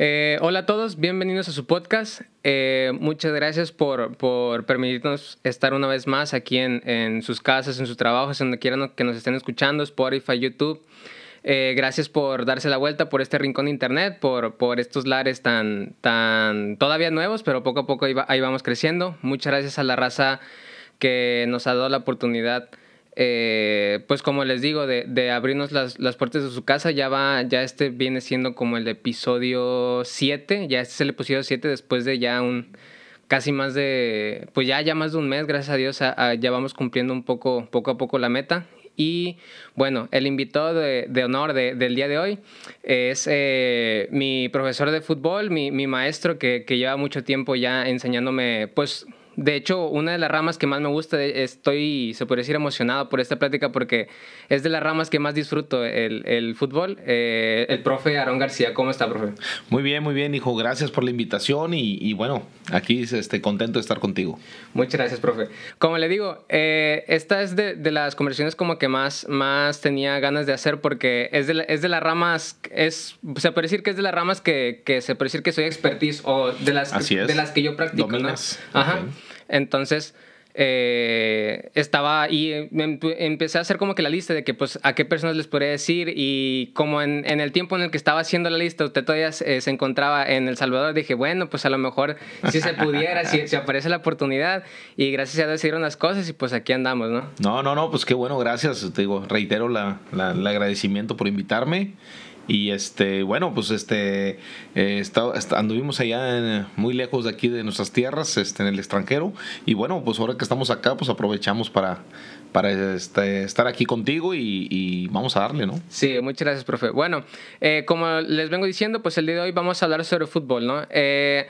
Eh, hola a todos, bienvenidos a su podcast. Eh, muchas gracias por, por, permitirnos estar una vez más aquí en, en, sus casas, en sus trabajos, donde quieran que nos estén escuchando, Spotify, YouTube. Eh, gracias por darse la vuelta por este rincón de internet, por, por estos lares tan, tan todavía nuevos, pero poco a poco ahí, ahí vamos creciendo. Muchas gracias a la raza que nos ha dado la oportunidad eh, pues como les digo, de, de abrirnos las, las, puertas de su casa, ya va, ya este viene siendo como el episodio 7, ya este es el episodio 7 después de ya un, casi más de, pues ya, ya más de un mes, gracias a Dios, ya vamos cumpliendo un poco, poco a poco la meta. Y bueno, el invitado de, honor de, del día de hoy es eh, mi profesor de fútbol, mi, mi maestro que, que lleva mucho tiempo ya enseñándome, pues de hecho, una de las ramas que más me gusta, estoy, se puede decir, emocionado por esta plática porque es de las ramas que más disfruto el, el fútbol. Eh, el profe Aarón García, ¿cómo está, profe? Muy bien, muy bien, hijo. Gracias por la invitación y, y bueno, aquí este, contento de estar contigo. Muchas gracias, profe. Como le digo, eh, esta es de, de, las conversaciones como que más, más tenía ganas de hacer porque es de, es de las ramas, es, se puede decir que es de las ramas que, que se puede decir que soy expertise o de las, de las que yo practico. ¿no? Ajá. Okay. Entonces, eh, estaba ahí, empecé a hacer como que la lista de que, pues, a qué personas les podría decir y como en, en el tiempo en el que estaba haciendo la lista, usted todavía se, se, encontraba en El Salvador, dije, bueno, pues a lo mejor si se pudiera, si, si, aparece la oportunidad y gracias a Dios se dieron las cosas y pues aquí andamos, ¿no? No, no, no, pues qué bueno, gracias, te digo, reitero la, la, el agradecimiento por invitarme. Y este, bueno, pues este, eh, está, anduvimos allá en, muy lejos de aquí de nuestras tierras, este, en el extranjero. Y bueno, pues ahora que estamos acá, pues aprovechamos para, para este, estar aquí contigo y, vamos a darle, ¿no? Sí, muchas gracias, profe. Bueno, eh, como les vengo diciendo, pues el día de hoy vamos a hablar sobre fútbol, ¿no? Eh,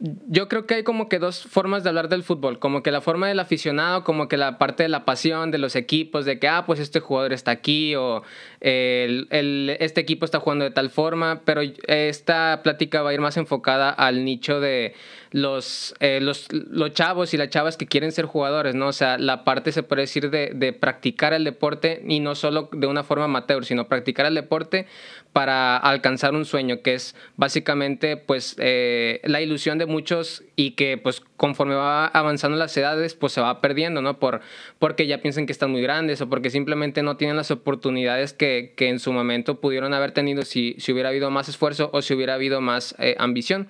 yo creo que hay como que dos formas de hablar del fútbol, como que la forma del aficionado, como que la parte de la pasión de los equipos, de que, ah, pues este jugador está aquí o el, el, este equipo está jugando de tal forma, pero esta plática va a ir más enfocada al nicho de los, eh, los, los chavos y las chavas que quieren ser jugadores, ¿no? O sea, la parte se puede decir de, de practicar el deporte y no solo de una forma amateur, sino practicar el deporte para alcanzar un sueño, que es básicamente pues eh, la ilusión de muchos y que pues conforme va avanzando las edades pues se va perdiendo, ¿no? Por, porque ya piensan que están muy grandes o porque simplemente no tienen las oportunidades que, que en su momento pudieron haber tenido si, si, hubiera habido más esfuerzo o si hubiera habido más eh, ambición.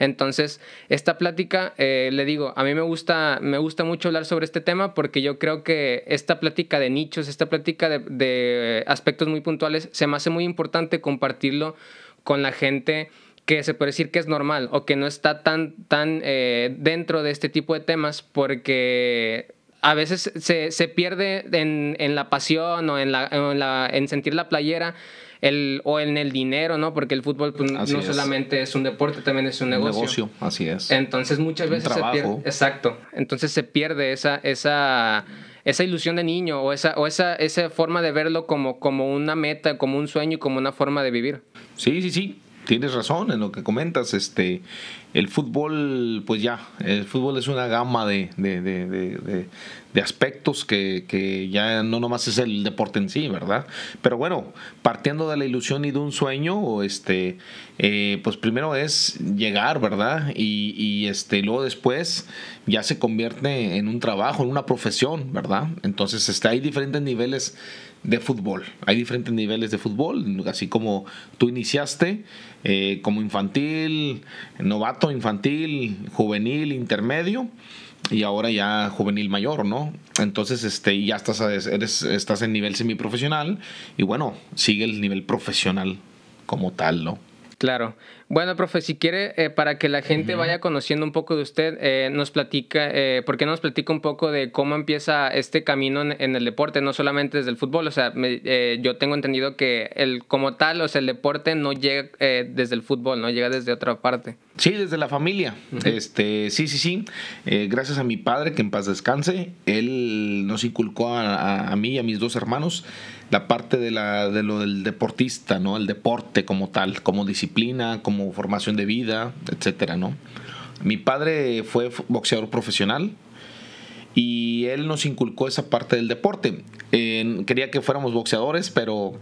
Entonces, esta plática, eh, le digo, a mí me gusta, me gusta mucho hablar sobre este tema porque yo creo que esta plática de nichos, esta plática de, de aspectos muy puntuales, se me hace muy importante compartirlo con la gente que se puede decir que es normal o que no está tan, tan eh, dentro de este tipo de temas porque a veces se, se pierde en, en, la pasión o en, la, en, la, en sentir la playera el, o en el dinero, ¿no? Porque el fútbol pues, no es. solamente es un deporte, también es un negocio. Un negocio, así es. Entonces muchas veces un trabajo. se pierde. Exacto. Entonces se pierde esa, esa, esa ilusión de niño o esa, o esa, esa forma de verlo como, como una meta, como un sueño y como una forma de vivir. Sí, sí, sí tienes razón en lo que comentas. Este, el fútbol, pues ya, el fútbol es una gama de, de, de, de, aspectos que, que, ya no nomás es el deporte en sí, ¿verdad? Pero bueno, partiendo de la ilusión y de un sueño, este, eh, pues primero es llegar, ¿verdad? Y, y este, luego después ya se convierte en un trabajo, en una profesión, ¿verdad? Entonces este, hay diferentes niveles de fútbol. Hay diferentes niveles de fútbol, así como tú iniciaste eh, como infantil, novato infantil, juvenil, intermedio y ahora ya juvenil mayor, ¿no? Entonces, este, ya estás, eres, estás en nivel semiprofesional y bueno, sigue el nivel profesional como tal, ¿no? Claro. Bueno, profe, si quiere, eh, para que la gente uh -huh. vaya conociendo un poco de usted, eh, nos platica, eh, ¿por qué nos platica un poco de cómo empieza este camino en, en el deporte, no solamente desde el fútbol? O sea, me, eh, yo tengo entendido que el como tal, o sea, el deporte no llega eh, desde el fútbol, ¿no? Llega desde otra parte. Sí, desde la familia. Uh -huh. Este, sí, sí, sí. Eh, gracias a mi padre, que en paz descanse, él nos inculcó a, a, a mí y a mis dos hermanos la parte de, la, de lo del deportista, ¿no? El deporte como tal, como disciplina, como formación de vida, etcétera, ¿no? Mi padre fue boxeador profesional y él nos inculcó esa parte del deporte. Eh, quería que fuéramos boxeadores, pero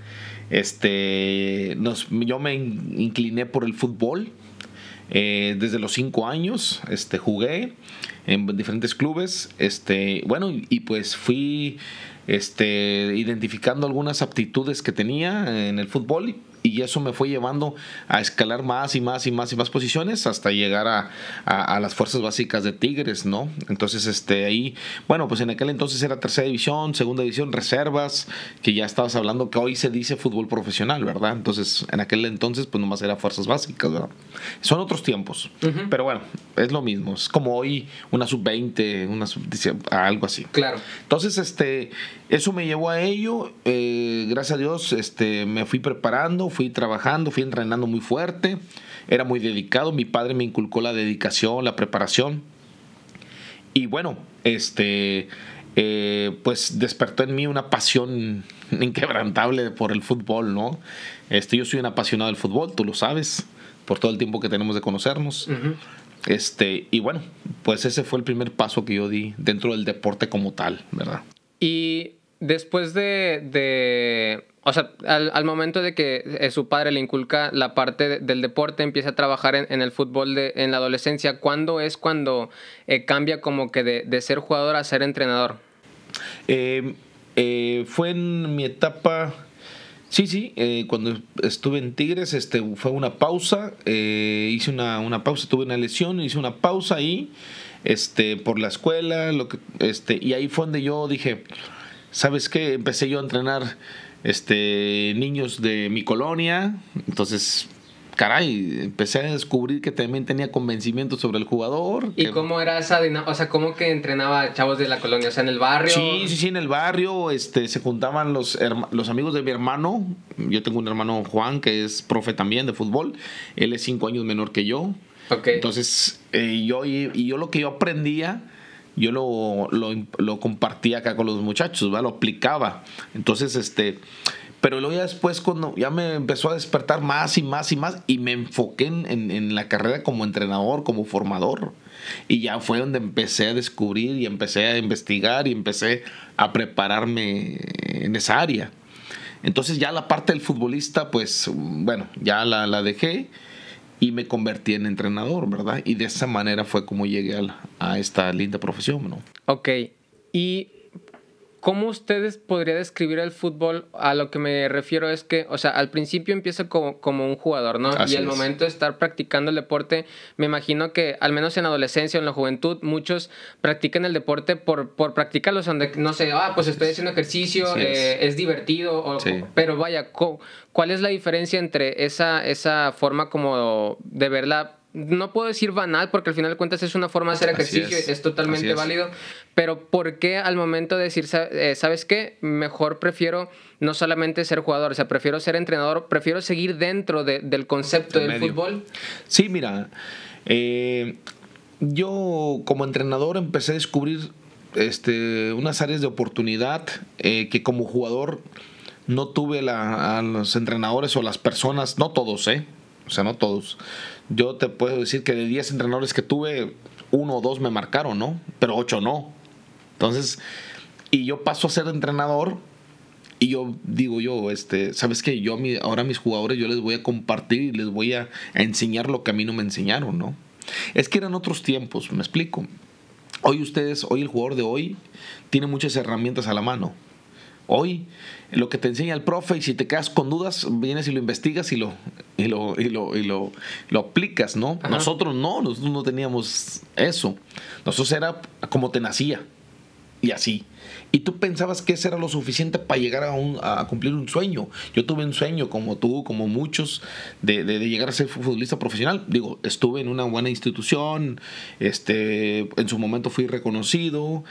este, nos, yo me incliné por el fútbol. Eh, desde los cinco años este, jugué en diferentes clubes. Este, bueno, y pues fui este, identificando algunas aptitudes que tenía en el fútbol y eso me fue llevando a escalar más y más y más y más posiciones hasta llegar a, a, las fuerzas básicas de Tigres, ¿no? Entonces, este, ahí, bueno, pues en aquel entonces era tercera división, segunda división, reservas, que ya estabas hablando que hoy se dice fútbol profesional, ¿verdad? Entonces, en aquel entonces, pues nomás era fuerzas básicas, ¿verdad? Son otros tiempos, pero bueno, es lo mismo, es como hoy una sub-20, una sub algo así. Claro. Entonces, este, eso me llevó a ello, eh, gracias a Dios, este, me fui preparando, fui trabajando, fui entrenando muy fuerte, era muy dedicado, mi padre me inculcó la dedicación, la preparación. Y bueno, este, eh, pues despertó en mí una pasión inquebrantable por el fútbol, ¿no? Este, yo soy un apasionado del fútbol, tú lo sabes, por todo el tiempo que tenemos de conocernos. Este, y bueno, pues ese fue el primer paso que yo di dentro del deporte como tal, ¿verdad? Y después de o sea, al, momento de que eh, su padre le inculca la parte del deporte, empieza a trabajar en, el fútbol de, en la adolescencia, ¿cuándo es cuando eh, cambia como que de, ser jugador a ser entrenador? Em, eh, fue en mi etapa, sí, sí, cuando estuve en Tigres, este, fue una pausa, hice una, una, pausa, tuve una lesión, hice una pausa ahí, este, por la escuela, lo que, este, y ahí fue donde yo dije, ¿sabes qué? Empecé yo a entrenar este, niños de mi colonia. Entonces, caray, empecé a descubrir que también tenía convencimiento sobre el jugador. ¿Y cómo era esa dinámica? O sea, ¿cómo que entrenaba chavos de la colonia? O sea, en el barrio. Sí, sí, sí, en el barrio. Este, se juntaban los, los amigos de mi hermano. Yo tengo un hermano Juan que es profe también de fútbol. Él es cinco años menor que yo. Okay. Entonces, eh, yo, y yo lo que yo aprendía yo lo, lo, compartía acá con los muchachos, lo aplicaba. Entonces, este, pero luego ya después cuando ya me empezó a despertar más y más y más y me enfoqué en, en, la carrera como entrenador, como formador. Y ya fue donde empecé a descubrir y empecé a investigar y empecé a prepararme en esa área. Entonces ya la parte del futbolista, pues bueno, ya la, la dejé y me convertí en entrenador, ¿verdad? Y de esa manera fue como llegué a, a esta linda profesión, ¿no? Ok, y ¿Cómo ustedes podría describir el fútbol? A lo que me refiero es que, o sea, al principio empieza como, como un jugador, ¿no? y al momento de estar practicando el deporte, me imagino que, al menos en adolescencia o en la juventud, muchos practican el deporte por, por practicarlo, donde, no sé, ah, pues estoy haciendo ejercicio, eh, es. divertido, pero vaya, ¿cuál es la diferencia entre esa, esa forma como de verla no puedo decir banal porque al final de cuentas es una forma de hacer ejercicio y es totalmente válido, pero ¿por qué al momento de decir, eh, sabes qué? Mejor prefiero no solamente ser jugador, o sea, prefiero ser entrenador, prefiero seguir dentro del concepto del fútbol. Sí, mira, eh, yo como entrenador empecé a descubrir este, unas áreas de oportunidad eh, que como jugador no tuve la, a los entrenadores o las personas, no todos, ¿eh? O sea, no todos yo te puedo decir que de 10 entrenadores que tuve, uno o dos me marcaron, ¿no? Pero ocho no. Entonces, y yo paso a ser entrenador y yo digo yo, este, ¿sabes qué? Yo ahora a mis jugadores yo les voy a compartir y les voy a, a enseñar lo que a mí no me enseñaron, ¿no? Es que eran otros tiempos, me explico. Hoy ustedes, hoy el jugador de hoy tiene muchas herramientas a la mano. Hoy lo que te enseña el profe y si te quedas con dudas, vienes y lo investigas y lo, y lo, y lo, y lo, aplicas, ¿no? Nosotros no, nosotros no teníamos eso. Nosotros era como te nacía y así. Y tú pensabas que eso era lo suficiente para llegar a, un, a cumplir un sueño. Yo tuve un sueño, como tú, como muchos, de, de, llegar a ser futbolista profesional. Digo, estuve en una buena institución, este, en su momento fui reconocido,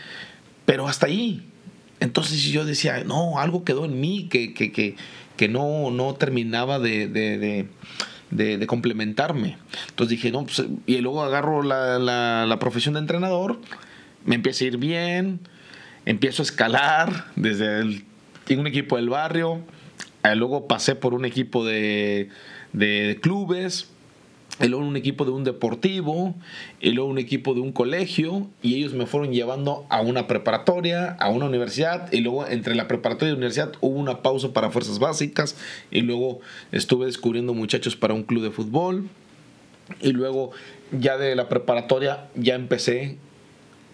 pero hasta ahí. Entonces yo decía, no, algo quedó en mí que, que, que, que no, no terminaba de, de, de, complementarme. Entonces dije, no, pues, y luego agarro la, la, la, profesión de entrenador, me empieza a ir bien, empiezo a escalar desde un equipo del barrio, luego pasé por un equipo de, de clubes, y luego un equipo de un deportivo, y luego un equipo de un colegio, y ellos me fueron llevando a una preparatoria, a una universidad, y luego entre la preparatoria y la universidad hubo una pausa para fuerzas básicas, y luego estuve descubriendo muchachos para un club de fútbol, y luego ya de la preparatoria ya empecé,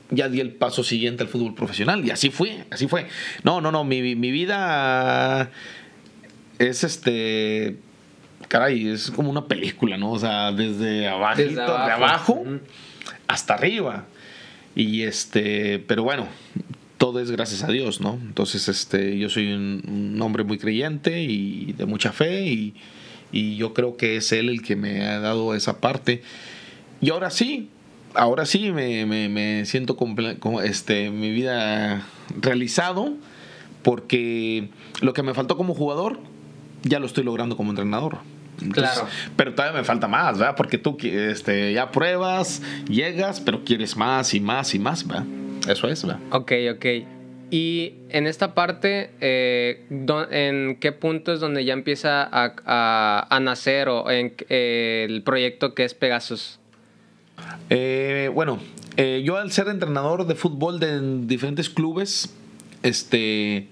ya di el paso siguiente al fútbol profesional, y así fue, así fue. No, no, no, mi, mi vida es este caray, es como una película, ¿no? O sea, desde abajo, de abajo hasta arriba. Y este, pero bueno, todo es gracias a Dios, ¿no? Entonces, este, yo soy un, hombre muy creyente y de mucha fe y, yo creo que es Él el que me ha dado esa parte. Y ahora sí, ahora sí me, me, siento como este, mi vida realizado porque lo que me faltó como jugador ya lo estoy logrando como entrenador claro. Pero todavía me falta más, ¿verdad? Porque tú este, ya pruebas, llegas, pero quieres más y más y más, ¿verdad? Eso es, ¿verdad? Ok, ok. Y en esta parte, eh, ¿en qué punto es donde ya empieza a, nacer o en eh, el proyecto que es Pegasus? Eh, bueno, yo al ser entrenador de fútbol de diferentes clubes, este,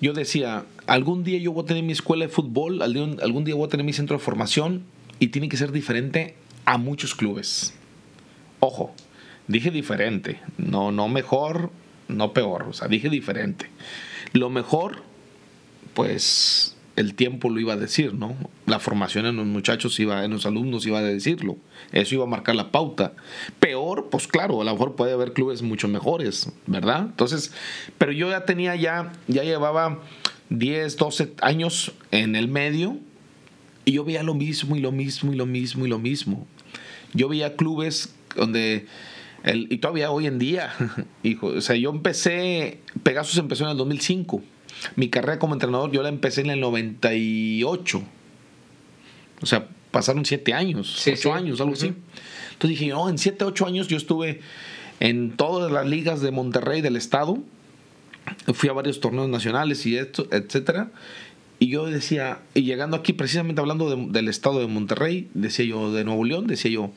yo decía, algún día yo voy a tener mi escuela de fútbol, algún día voy a tener mi centro de formación y tiene que ser diferente a muchos clubes. Ojo, dije diferente, no, no mejor, no peor, o sea, dije diferente. Lo mejor, pues el tiempo lo iba a decir, ¿no? La formación en los muchachos iba, en los alumnos iba a decirlo. Eso iba a marcar la pauta. Peor, pues claro, a lo mejor puede haber clubes mucho mejores, ¿verdad? Entonces, pero yo ya tenía ya, ya llevaba 10, 12 años en el medio y yo veía lo mismo y lo mismo y lo mismo y lo mismo. Yo veía clubes donde, el, y todavía hoy en día, hijo, o sea, yo empecé, Pegasus empezó en el 2005. Mi carrera como entrenador yo la empecé en el 98. O sea, pasaron 7 años, 8 años, algo así. Entonces dije, no, en 7, 8 años yo estuve en todas las ligas de Monterrey del estado fui a varios torneos nacionales y esto, etcétera. Y yo decía, y llegando aquí, precisamente hablando del estado de Monterrey, decía yo, de Nuevo León, decía yo,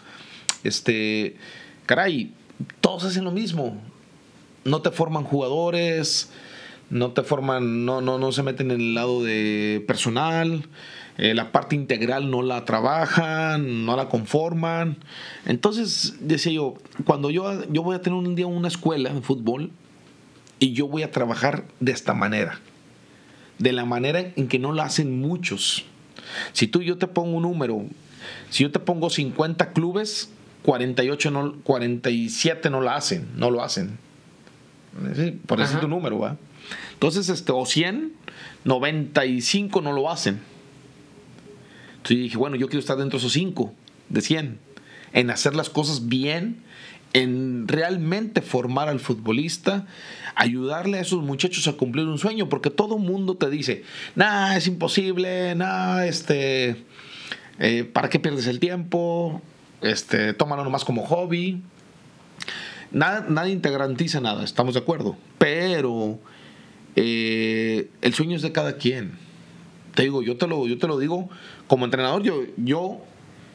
este, caray, todos hacen lo mismo. No te forman jugadores, no te forman, no, no, no se meten en el lado de personal, eh, la parte integral no la trabajan, no la conforman. Entonces, decía yo, cuando yo, yo voy a tener un día una escuela de fútbol, y yo voy a trabajar de esta manera. De la manera en que no lo hacen muchos. Si tú yo te pongo un número, si yo te pongo 50 clubes, 48 no, 47 no lo hacen, no lo hacen. Por ese tu número, ¿va? Entonces, este, o 100, 95 no lo hacen. Entonces dije, bueno, yo quiero estar dentro de esos 5, de 100, en hacer las cosas bien, en realmente formar al futbolista, ayudarle a esos muchachos a cumplir un sueño, porque todo mundo te dice, nah, es imposible, nah, este, eh, ¿para qué pierdes el tiempo? Este, tómalo nomás como hobby. Nada, nadie te garantiza nada, estamos de acuerdo, pero eh, el sueño es de cada quien. Te digo, yo te lo, yo te lo digo como entrenador, yo, yo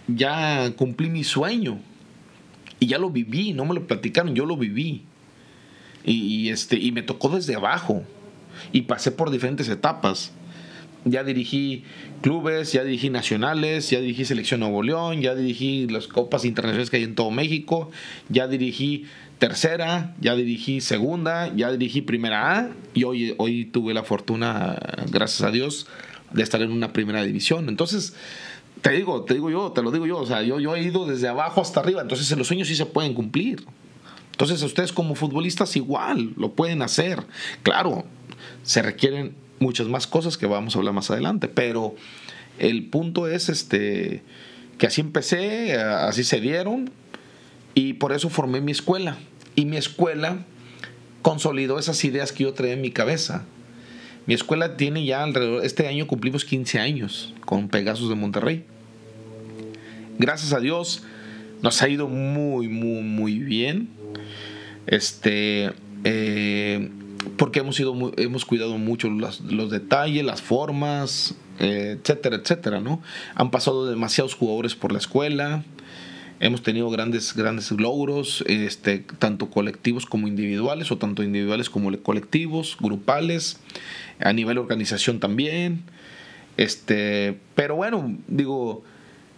ya cumplí mi sueño y ya lo viví, no me lo platicaron, yo lo viví. Y, este, y me tocó desde abajo. Y pasé por diferentes etapas. Ya dirigí clubes, ya dirigí nacionales, ya dirigí Selección Nuevo León, ya dirigí las copas internacionales que hay en todo México, ya dirigí tercera, ya dirigí segunda, ya dirigí primera A y hoy, hoy tuve la fortuna, gracias a Dios, de estar en una primera división. Entonces, te digo, te digo yo, te lo digo yo, o sea, yo, yo he ido desde abajo hasta arriba, entonces los sueños sí se pueden cumplir. Entonces ustedes como futbolistas igual lo pueden hacer. Claro, se requieren muchas más cosas que vamos a hablar más adelante, pero el punto es este que así empecé, así se dieron y por eso formé mi escuela. Y mi escuela consolidó esas ideas que yo traía en mi cabeza. Mi escuela tiene ya alrededor, este año cumplimos 15 años con Pegasus de Monterrey gracias a Dios nos ha ido muy, muy, muy bien. Este, eh, porque hemos, sido hemos cuidado mucho las- los detalles, las formas, eh, etcétera, etcétera, ¿no? Han pasado demasiados jugadores por la escuela, hemos tenido grandes, grandes logros, este, tanto colectivos como individuales, o tanto individuales como le- colectivos, grupales, a nivel organización también, este, pero bueno, digo,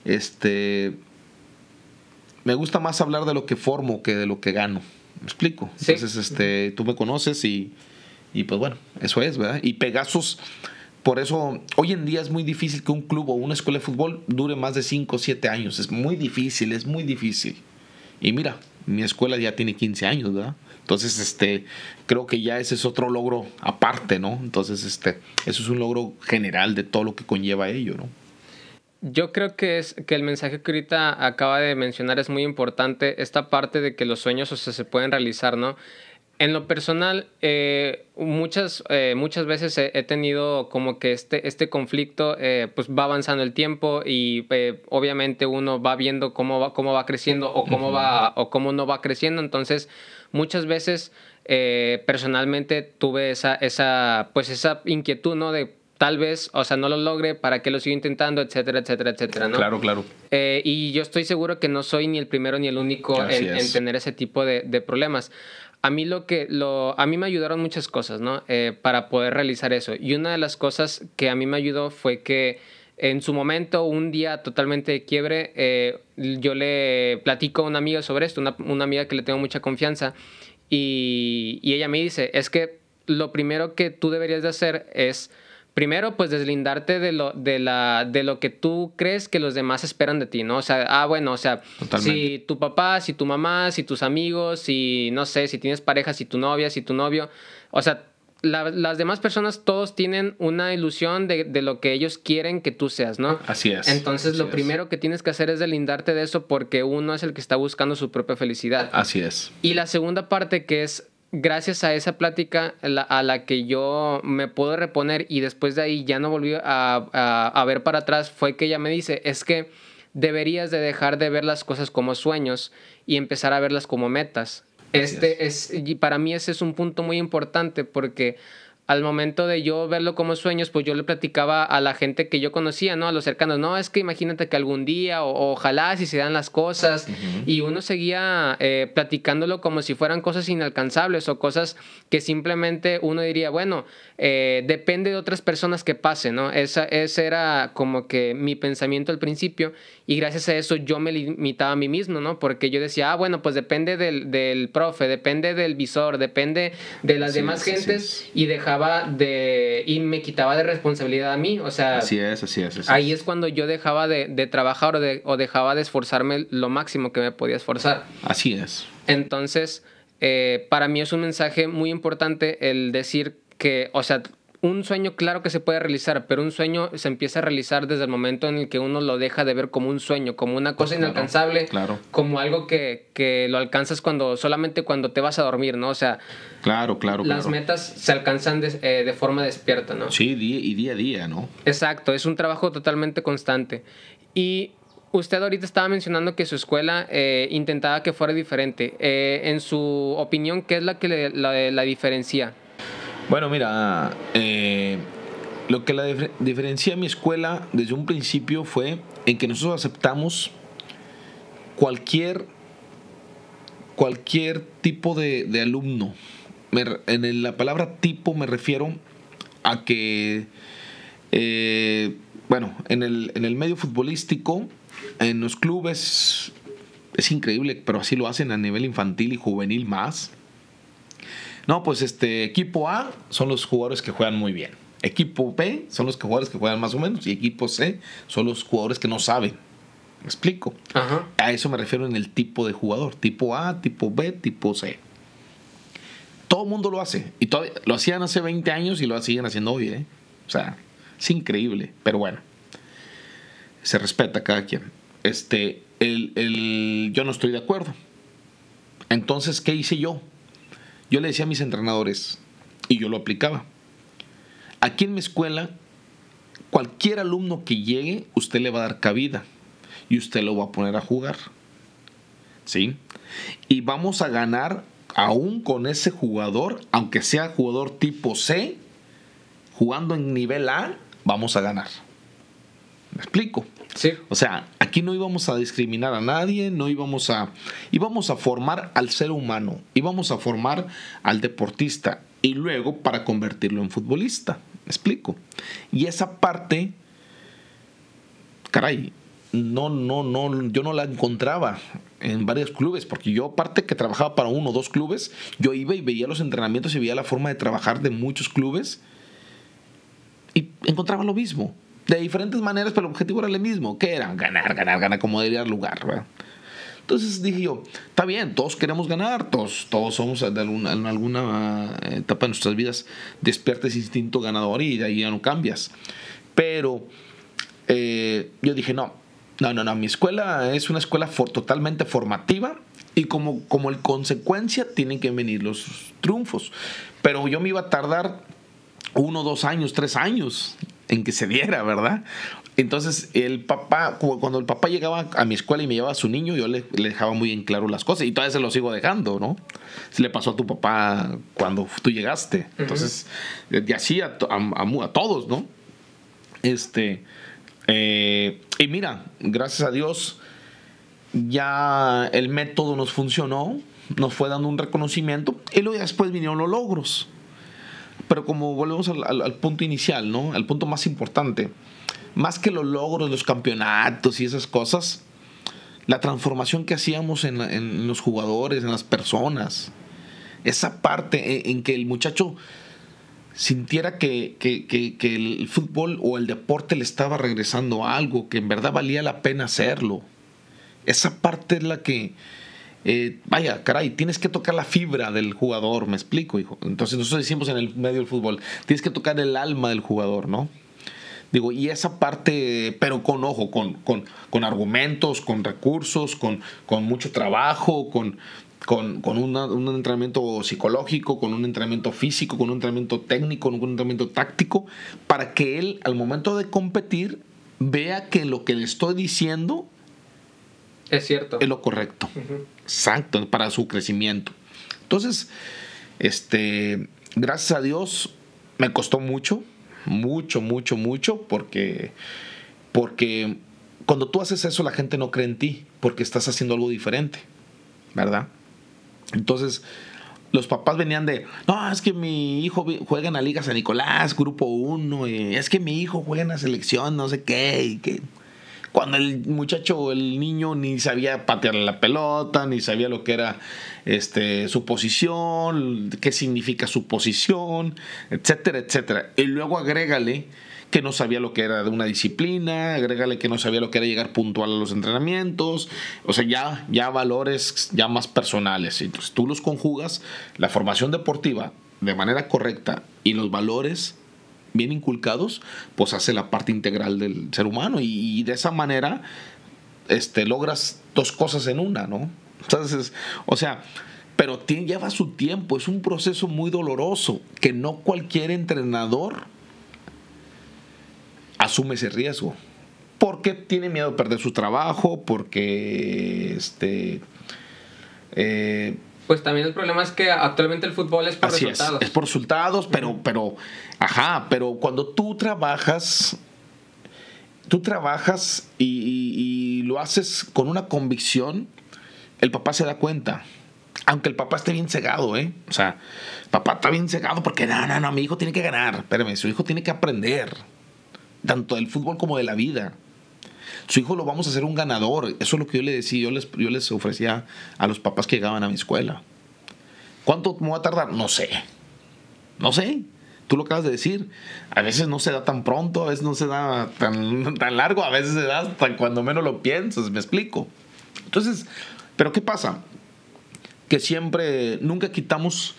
este, me gusta más hablar de lo que formo que de lo que gano. ¿Me explico? Sí. Entonces, este, tú me conoces y, y pues bueno, eso es, ¿verdad? Y Pegasus, por eso, hoy en día es muy difícil que un club o una escuela de fútbol dure más de 5 o 7 años. Es muy difícil, es muy difícil. Y mira, mi escuela ya tiene 15 años, ¿verdad? Entonces, este, creo que ya ese es otro logro aparte, ¿no? Entonces, este, eso es un logro general de todo lo que conlleva ello, ¿no? Yo creo que es que el mensaje que ahorita acaba de mencionar es muy importante, esta parte de que los sueños o sea, se pueden realizar, ¿no? En lo personal, eh, muchas, eh, muchas veces he, he tenido como que este, este conflicto, eh, pues va avanzando el tiempo y eh, obviamente uno va viendo cómo va, cómo va creciendo o cómo, va, o cómo no va creciendo. Entonces, muchas veces eh, personalmente tuve esa, esa, pues esa inquietud, ¿no? De tal vez, o sea, no lo logre, ¿para qué lo sigo intentando? Etcétera, etcétera, etcétera, ¿no? Claro, claro. Eh, y yo estoy seguro que no soy ni el primero ni el único en, en tener ese tipo de, de problemas. A mí lo que lo a mí me ayudaron muchas cosas, ¿no? Eh, para poder realizar eso. Y una de las cosas que a mí me ayudó fue que en su momento, un día totalmente de quiebre, eh, yo le platico a una amiga sobre esto, una, una amiga que le tengo mucha confianza, y, y ella me dice, es que lo primero que tú deberías de hacer es primero, pues deslindarte de lo, de, la, de lo que tú crees que los demás esperan de ti, ¿no? O sea, ah, bueno, o sea, Totalmente. si tu papá, si tu mamá, si tus amigos, si, no sé, si tienes pareja, si tu novia, si tu novio, o sea, la- las demás personas todos tienen una ilusión de, de lo que ellos quieren que tú seas, ¿no? Así es. Entonces, así lo es. primero que tienes que hacer es deslindarte de eso porque uno es el que está buscando su propia felicidad. Así es. Y la segunda parte que es gracias a esa plática la- a la que yo me puedo reponer y después de ahí ya no volví a, a- a ver para atrás fue que ella me dice, es que deberías de dejar de ver las cosas como sueños y empezar a verlas como metas. Este es. y para mí ese es un punto muy importante porque al momento de yo verlo como sueños, pues yo le platicaba a la gente que yo conocía, ¿no? A los cercanos, no, es que imagínate que algún día, o, ojalá si se dan las cosas, y uno seguía eh, platicándolo como si fueran cosas inalcanzables o cosas que simplemente uno diría, bueno, eh, depende de otras personas que pasen, ¿no? Esa, ese era como que mi pensamiento al principio, y gracias a eso yo me limitaba a mí mismo, ¿no? Porque yo decía, ah, bueno, pues depende del, del profe, depende del visor, depende de las demás gentes, es. y dejaba de. y me quitaba de responsabilidad a mí. O sea, Así es, así es. así ahí es cuando yo dejaba de, de trabajar o, de- o dejaba de esforzarme lo máximo que me podía esforzar. Así es. Entonces, eh, para mí es un mensaje muy importante el decir que, o sea, un sueño claro que se puede realizar, pero un sueño se empieza a realizar desde el momento en el que uno lo deja de ver como un sueño, como una cosa Claro, inalcanzable, claro. como algo que, que lo alcanzas cuando solamente cuando te vas a dormir, ¿no? O sea, Claro, claro, las claro. metas se alcanzan de, eh, de forma despierta, ¿no? Sí, día, y día a día, ¿no? Exacto, es un trabajo totalmente constante. Y usted ahorita estaba mencionando que su escuela eh, intentaba que fuera diferente. Eh, en su opinión, ¿qué es la que le- la, la diferencia? Bueno, mira, eh, lo que la dif- diferencia mi escuela desde un principio fue en que nosotros aceptamos cualquier, cualquier tipo de, alumno. En la palabra tipo me refiero a que, eh, bueno, en el, en el medio futbolístico, en los clubes, es increíble, pero así lo hacen a nivel infantil y juvenil más. No, pues este equipo A son los jugadores que juegan muy bien. Equipo B son los jugadores que juegan más o menos. Y equipo C son los jugadores que no saben. ¿Me explico? Ajá. A eso me refiero en el tipo de jugador. Tipo A, tipo B, tipo C. Todo el mundo lo hace. Y todavía, lo hacían hace 20 años y lo siguen haciendo hoy. ¿eh? O sea, es increíble. Pero bueno, se respeta a cada quien. Este, el, el- yo no estoy de acuerdo. Entonces, ¿qué hice yo? Yo le decía a mis entrenadores, y yo lo aplicaba. Aquí en mi escuela, cualquier alumno que llegue, usted le va a dar cabida y usted lo va a poner a jugar. ¿Sí? Y vamos a ganar aún con ese jugador, aunque sea jugador tipo C, jugando en nivel A, vamos a ganar. ¿Me explico? Sí. O sea, aquí no íbamos a discriminar a nadie, no íbamos a... íbamos a formar al ser humano, íbamos a formar al deportista y luego para convertirlo en futbolista. ¿Me explico? Y esa parte, caray, no, no, no, yo no la encontraba en varios clubes, porque yo aparte que trabajaba para uno o dos clubes, yo iba y veía los entrenamientos y veía la forma de trabajar de muchos clubes y encontraba lo mismo de diferentes maneras, pero el objetivo era el mismo, que era ganar, ganar, ganar, como debería el lugar. ¿verdad? Entonces dije yo, está bien, todos queremos ganar, todos, todos somos de alguna, en alguna etapa de nuestras vidas despierta ese instinto ganador y de ahí ya no cambias. Pero eh, yo dije, no, no, no, no, mi escuela es una escuela totalmente formativa y como, como el consecuencia tienen que venir los triunfos. Pero yo me iba a tardar uno, dos años, tres años en que se diera, ¿verdad? Entonces, el papá, cuando el papá llegaba a mi escuela y me llevaba a su niño, yo le, dejaba muy en claro las cosas y todavía se lo sigo dejando, ¿no? Se le pasó a tu papá cuando tú llegaste. Entonces, y así a, a, todos, ¿no? Este, eh, y mira, gracias a Dios, ya el método nos funcionó, nos fue dando un reconocimiento y luego después vinieron los logros. Pero como volvemos al, punto inicial, ¿no? Al punto más importante. Más que los logros, los campeonatos y esas cosas, la transformación que hacíamos en, los jugadores, en las personas. Esa parte en, que el muchacho sintiera que, que, el fútbol o el deporte le estaba regresando algo, que en verdad valía la pena hacerlo. Esa parte es la que, eh, vaya, caray, tienes que tocar la fibra del jugador, me explico, hijo. Entonces nosotros decimos en el medio del fútbol, tienes que tocar el alma del jugador, ¿no? Digo, y esa parte, pero con ojo, con, con, argumentos, con recursos, con, con mucho trabajo, con, con, un entrenamiento psicológico, con un entrenamiento físico, con un entrenamiento técnico, con un entrenamiento táctico, para que él al momento de competir vea que lo que le estoy diciendo es cierto. Es lo correcto. Exacto, para su crecimiento. Entonces, este, gracias a Dios, me costó mucho, mucho, mucho, mucho, porque, porque cuando tú haces eso, la gente no cree en ti, porque estás haciendo algo diferente, ¿verdad? Entonces, los papás venían de, no, es que mi hijo juega en la Liga San Nicolás, Grupo 1, es que mi hijo juega en la selección, no sé qué, y que cuando el muchacho o el niño ni sabía patear la pelota, ni sabía lo que era este, su posición, qué significa su posición, etcétera, etcétera. Y luego agrégale que no sabía lo que era de una disciplina, agrégale que no sabía lo que era llegar puntual a los entrenamientos, o sea, ya, ya valores ya más personales. Entonces tú los conjugas, la formación deportiva de manera correcta y los valores bien inculcados, pues hace la parte integral del ser humano y, de esa manera este, logras dos cosas en una, ¿no? Entonces, o sea, pero lleva su tiempo, es un proceso muy doloroso que no cualquier entrenador asume ese riesgo. Porque tiene miedo de perder su trabajo, porque este, eh, pues también el problema es que actualmente el fútbol es por resultados. Es, por resultados, pero, pero, ajá, pero cuando tú trabajas, tú trabajas y, lo haces con una convicción, el papá se da cuenta. Aunque el papá esté bien cegado, ¿eh? O sea, papá está bien cegado porque, no, no, no, mi hijo tiene que ganar. Espérame, su hijo tiene que aprender. Tanto del fútbol como de la vida. Su hijo lo vamos a hacer un ganador. Eso es lo que yo le decía, yo les, yo les ofrecía a los papás que llegaban a mi escuela. ¿Cuánto me va a tardar? No sé. No sé. Tú lo acabas de decir. A veces no se da tan pronto, a veces no se da tan, tan largo, a veces se da hasta cuando menos lo piensas. Me explico. Entonces, ¿pero qué pasa? Que siempre, nunca quitamos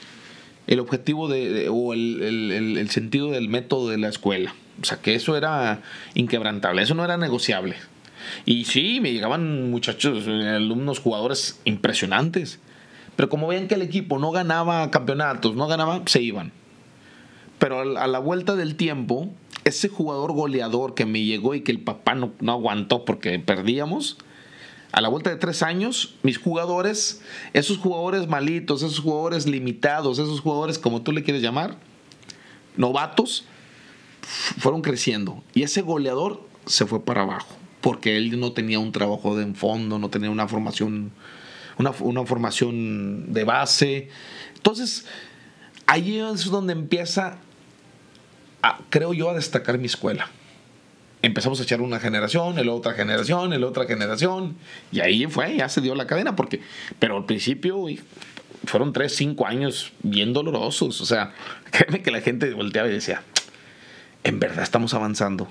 el objetivo de, o el, el, el, sentido del método de la escuela. O sea, que eso era inquebrantable, eso no era negociable. Y sí, me llegaban muchachos, alumnos, jugadores impresionantes. Pero como veían que el equipo no ganaba campeonatos, no ganaba, se iban. Pero a la vuelta del tiempo, ese jugador goleador que me llegó y que el papá no, no aguantó porque perdíamos, a la vuelta de tres años, mis jugadores, esos jugadores malitos, esos jugadores limitados, esos jugadores como tú le quieres llamar, novatos, fueron creciendo. Y ese goleador se fue para abajo, porque él no tenía un trabajo de fondo, no tenía una formación, una, una formación de base. Entonces, ahí es donde empieza, creo yo, a destacar mi escuela empezamos a echar una generación, el otra generación, el otra generación, y ahí fue, ya se dio la cadena, porque, pero al principio fueron tres, cinco años bien dolorosos, o sea, créeme que la gente volteaba y decía, en verdad estamos avanzando,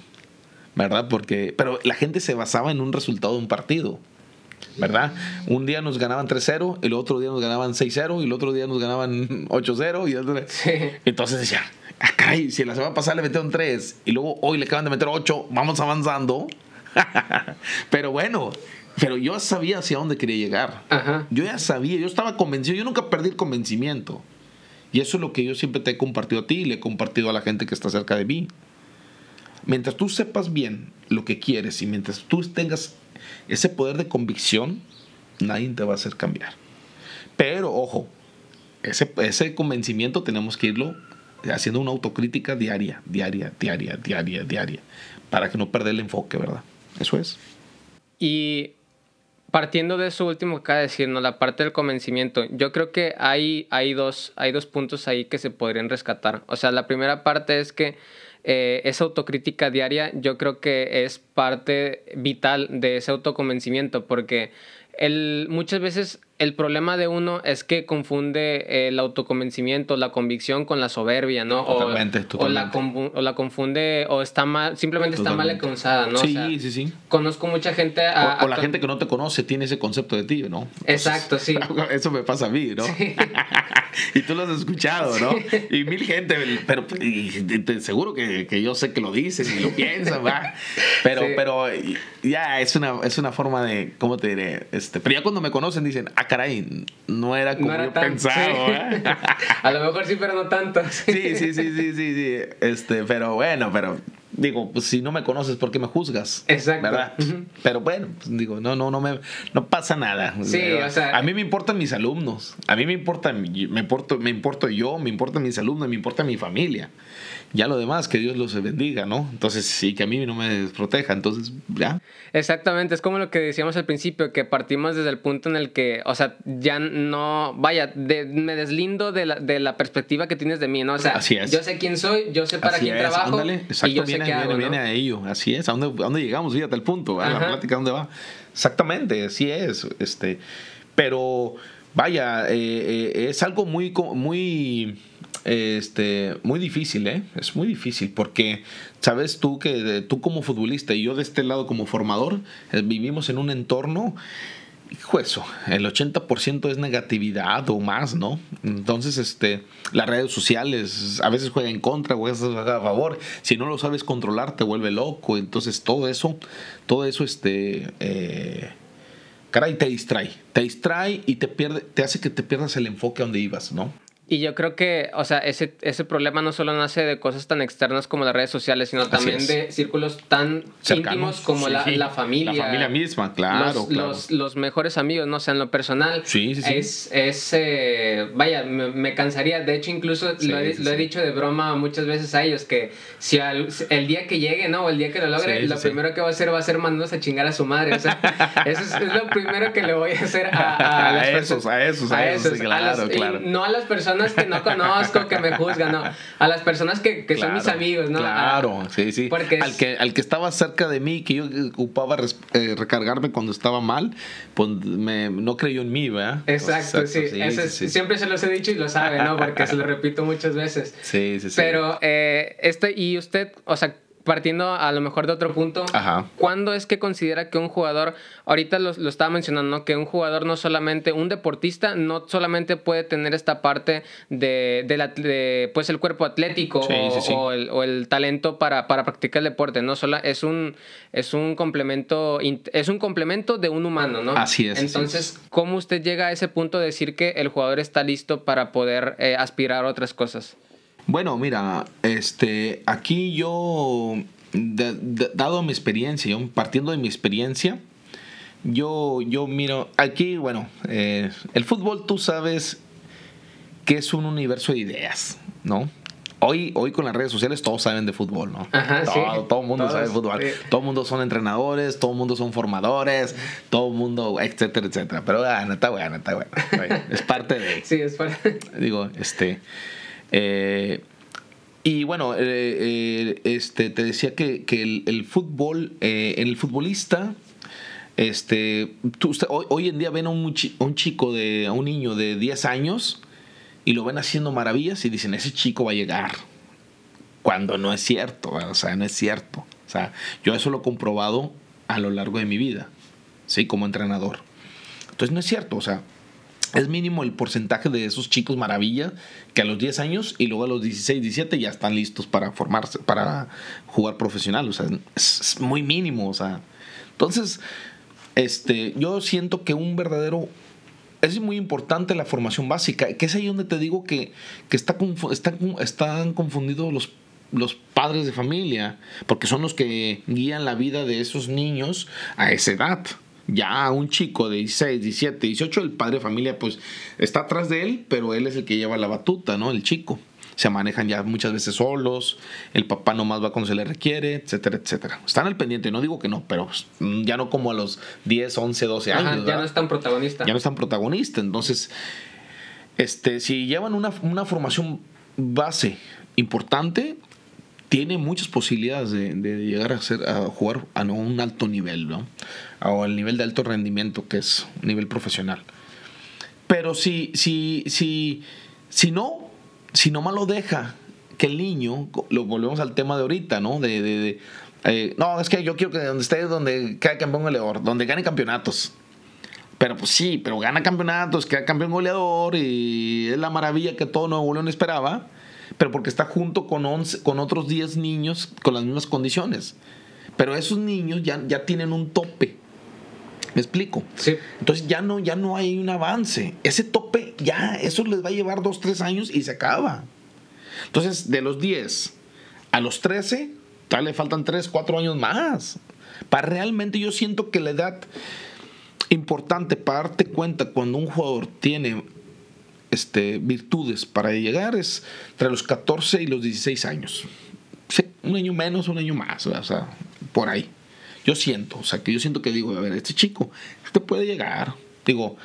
¿verdad? Porque, pero la gente se basaba en un resultado de un partido. ¿verdad? Un día nos ganaban 3-0, el otro día nos ganaban 6-0 y el otro día nos ganaban 8-0 y entonces decía, ah, si la semana pasada le metieron 3 y luego hoy le acaban de meter 8, vamos avanzando. pero bueno, pero yo sabía hacia dónde quería llegar. Yo ya sabía, yo estaba convencido, yo nunca perdí el convencimiento. Y eso es lo que yo siempre te he compartido a ti y le he compartido a la gente que está cerca de mí. Mientras tú sepas bien lo que quieres y mientras tú tengas ese poder de convicción, nadie te va a hacer cambiar. Pero ojo, ese, ese convencimiento tenemos que irlo haciendo una autocrítica diaria, diaria, diaria, diaria, diaria, para que no perder el enfoque, ¿verdad? Eso es. Y partiendo de eso último que acaba de la parte del convencimiento, yo creo que hay, hay, dos, hay dos puntos ahí que se podrían rescatar. O sea, la primera parte es que eh, esa autocrítica diaria yo creo que es parte vital de ese autoconvencimiento, porque el, muchas veces el problema de uno es que confunde el autoconvencimiento, la convicción con la soberbia, ¿no? Totalmente, o, totalmente. O, la, confunde, o está mal, simplemente está mal alcanzada, ¿no? Sí, sí, sí. Conozco mucha gente... o, la gente que no te conoce tiene ese concepto de ti, ¿no? Exacto, sí. Eso me pasa a mí, ¿no? y tú lo has escuchado, ¿no? Y mil gente, pero seguro que, que, yo sé que lo dices y lo piensas, ¿va? Pero, pero ya es una, es una forma de, ¿cómo te diré? Este, pero ya cuando me conocen dicen, ah, caray, no era como yo pensaba. ¿eh? A lo mejor sí, pero no tanto. Sí, sí, sí, sí, sí, sí. Este, pero bueno, pero digo, pues si no me conoces, ¿por qué me juzgas? Exacto. ¿Verdad? Pero bueno, pues, digo, no, no, no me, no pasa nada. Sí, o sea. A mí me importan mis alumnos. A mí me importa, me importo, me importo yo, me importan mis alumnos, me importa mi familia ya lo demás, que Dios los bendiga, ¿no? Entonces, sí, que a mí no me proteja, entonces, ya. Exactamente, es como lo que decíamos al principio, que partimos desde el punto en el que, o sea, ya no, vaya, me deslindo de la, de la perspectiva que tienes de mí, ¿no? O sea, así es. yo sé quién soy, yo sé para quién trabajo. exacto, y yo viene, sé qué viene, viene a ello, así es, ¿a dónde, a dónde llegamos? Fíjate el punto, a la plática, ¿dónde va? Exactamente, así es, este, pero, vaya, eh, eh, es algo muy, muy este, muy difícil, ¿eh? Es muy difícil porque sabes tú que tú como futbolista y yo de este lado como formador eh, vivimos en un entorno Hijo eso, el 80% es negatividad o más, ¿no? Entonces, este, las redes sociales a veces juegan en contra o a veces juegan a favor. Si no lo sabes controlar, te vuelve loco. Entonces, todo eso, todo eso, este, eh, caray, te distrae. Te distrae y te, pierde, te hace que te pierdas el enfoque a donde ibas, ¿no? Y yo creo que, o sea, ese, ese problema no solo nace de cosas tan externas como las redes sociales, sino también de círculos tan íntimos como la, la, familia. La familia misma, claro los, claro. los, los, mejores amigos, no o sea, en lo personal. Sí, sí, es, es eh, vaya, me, cansaría. De hecho, incluso lo he, lo, he, dicho de broma muchas veces a ellos, que si el día que llegue, ¿no? O el día que lo logre, lo primero que va a hacer va a ser mandarnos a chingar a su madre. O sea, eso es, lo primero que le voy a hacer a, a, esos, a esos, a esos, claro, claro. no a las personas que no conozco, que me juzgan, no. A las personas que, que son mis amigos, ¿no? Claro, sí, sí. Porque al, que, al que estaba cerca de mí, que yo ocupaba eh, recargarme cuando estaba mal, pues me, no creyó en mí, ¿verdad? Exacto, sí. Siempre se los he dicho y lo sabe, ¿no? Porque se lo repito muchas veces. Sí, sí, sí. Pero, eh, este, y usted, o sea, partiendo a lo mejor de otro punto, ¿cuándo es que considera que un jugador, ahorita lo, lo estaba mencionando, que un jugador no solamente, un deportista no solamente puede tener esta parte de, de, pues el cuerpo atlético o, el, o, el, talento para, para, practicar el deporte, no solo es un, es un complemento, es un complemento de un humano, ¿no? Así es. Entonces, ¿cómo usted llega a ese punto de decir que el jugador está listo para poder eh, aspirar a otras cosas? Bueno, mira, este, aquí yo, dado mi experiencia, partiendo de mi experiencia, yo, yo miro, aquí, bueno, eh, el fútbol tú sabes que es un universo de ideas, ¿no? Hoy, hoy con las redes sociales todos saben de fútbol, ¿no? todo, el mundo sabe de fútbol. Todo el mundo son entrenadores, todo el mundo son formadores, todo el mundo, etcétera, etcétera. Pero bueno, está bueno, está bueno. Es parte de... Sí, es parte. Digo, este... Eh, y bueno, eh, eh, este, te decía que, el, fútbol, el futbolista, este, hoy, en día ven a un, un chico, de, a un niño de 10 años y lo ven haciendo maravillas y dicen, ese chico va a llegar. Cuando no es cierto, o sea, no es cierto. O sea, yo eso lo he comprobado a lo largo de mi vida, ¿sí? Como entrenador. Entonces no es cierto, o sea, es mínimo el porcentaje de esos chicos maravillas que a los 10 años y luego a los 16, 17 ya están listos para formarse, para jugar profesional. O sea, es, muy mínimo, o sea. Entonces, este, yo siento que un verdadero es muy importante la formación básica, que es ahí donde te digo que, está, están, confundidos los, los padres de familia, porque son los que guían la vida de esos niños a esa edad. Ya un chico de 16, 17, 18, el padre de familia pues está atrás de él, pero él es el que lleva la batuta, ¿no? El chico se manejan ya muchas veces solos, el papá nomás va cuando se le requiere, etcétera, etcétera. Están al pendiente, no digo que no, pero ya no como a los 10, 11, 12 años. ya no están protagonistas. Ya no están protagonistas. Entonces, este, si llevan una, formación base importante, tiene muchas posibilidades de, llegar a, ser, a jugar a un alto nivel, ¿no? O al nivel de alto rendimiento, que es nivel profesional. Pero si, si, si, si no, si nomás lo deja que el niño, lo volvemos al tema de ahorita, ¿no? De, de, eh, no, es que yo quiero que donde esté, donde quede campeón goleador, donde gane campeonatos. Pero pues sí, pero gana campeonatos, queda campeón goleador y es la maravilla que todo Nuevo León esperaba, pero porque está junto con, con otros 10 niños con las mismas condiciones. Pero esos niños ya, ya tienen un tope. ¿Me explico? Sí. Entonces ya no, ya no hay un avance. Ese tope, ya, eso les va a llevar dos, tres años y se acaba. Entonces, de los 10 a los 13, tal le faltan 3, 4 años más. Para realmente yo siento que la edad importante para darte cuenta cuando un jugador tiene este, virtudes para llegar es entre los 14 y los 16 años. un año menos, un año más, o sea, por ahí. Yo siento, o sea, que yo siento que digo, a ver, este chico, este puede llegar. Digo,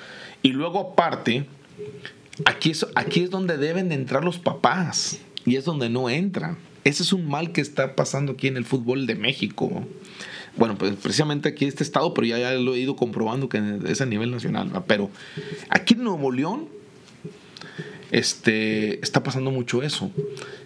y luego aparte, aquí es, aquí es donde deben de entrar los papás y es donde no entran. Ese es un mal que está pasando aquí en el fútbol de México. Bueno, pues precisamente aquí este estado, pero ya lo he ido comprobando que es a nivel nacional. Pero aquí en Nuevo León este, está pasando mucho eso.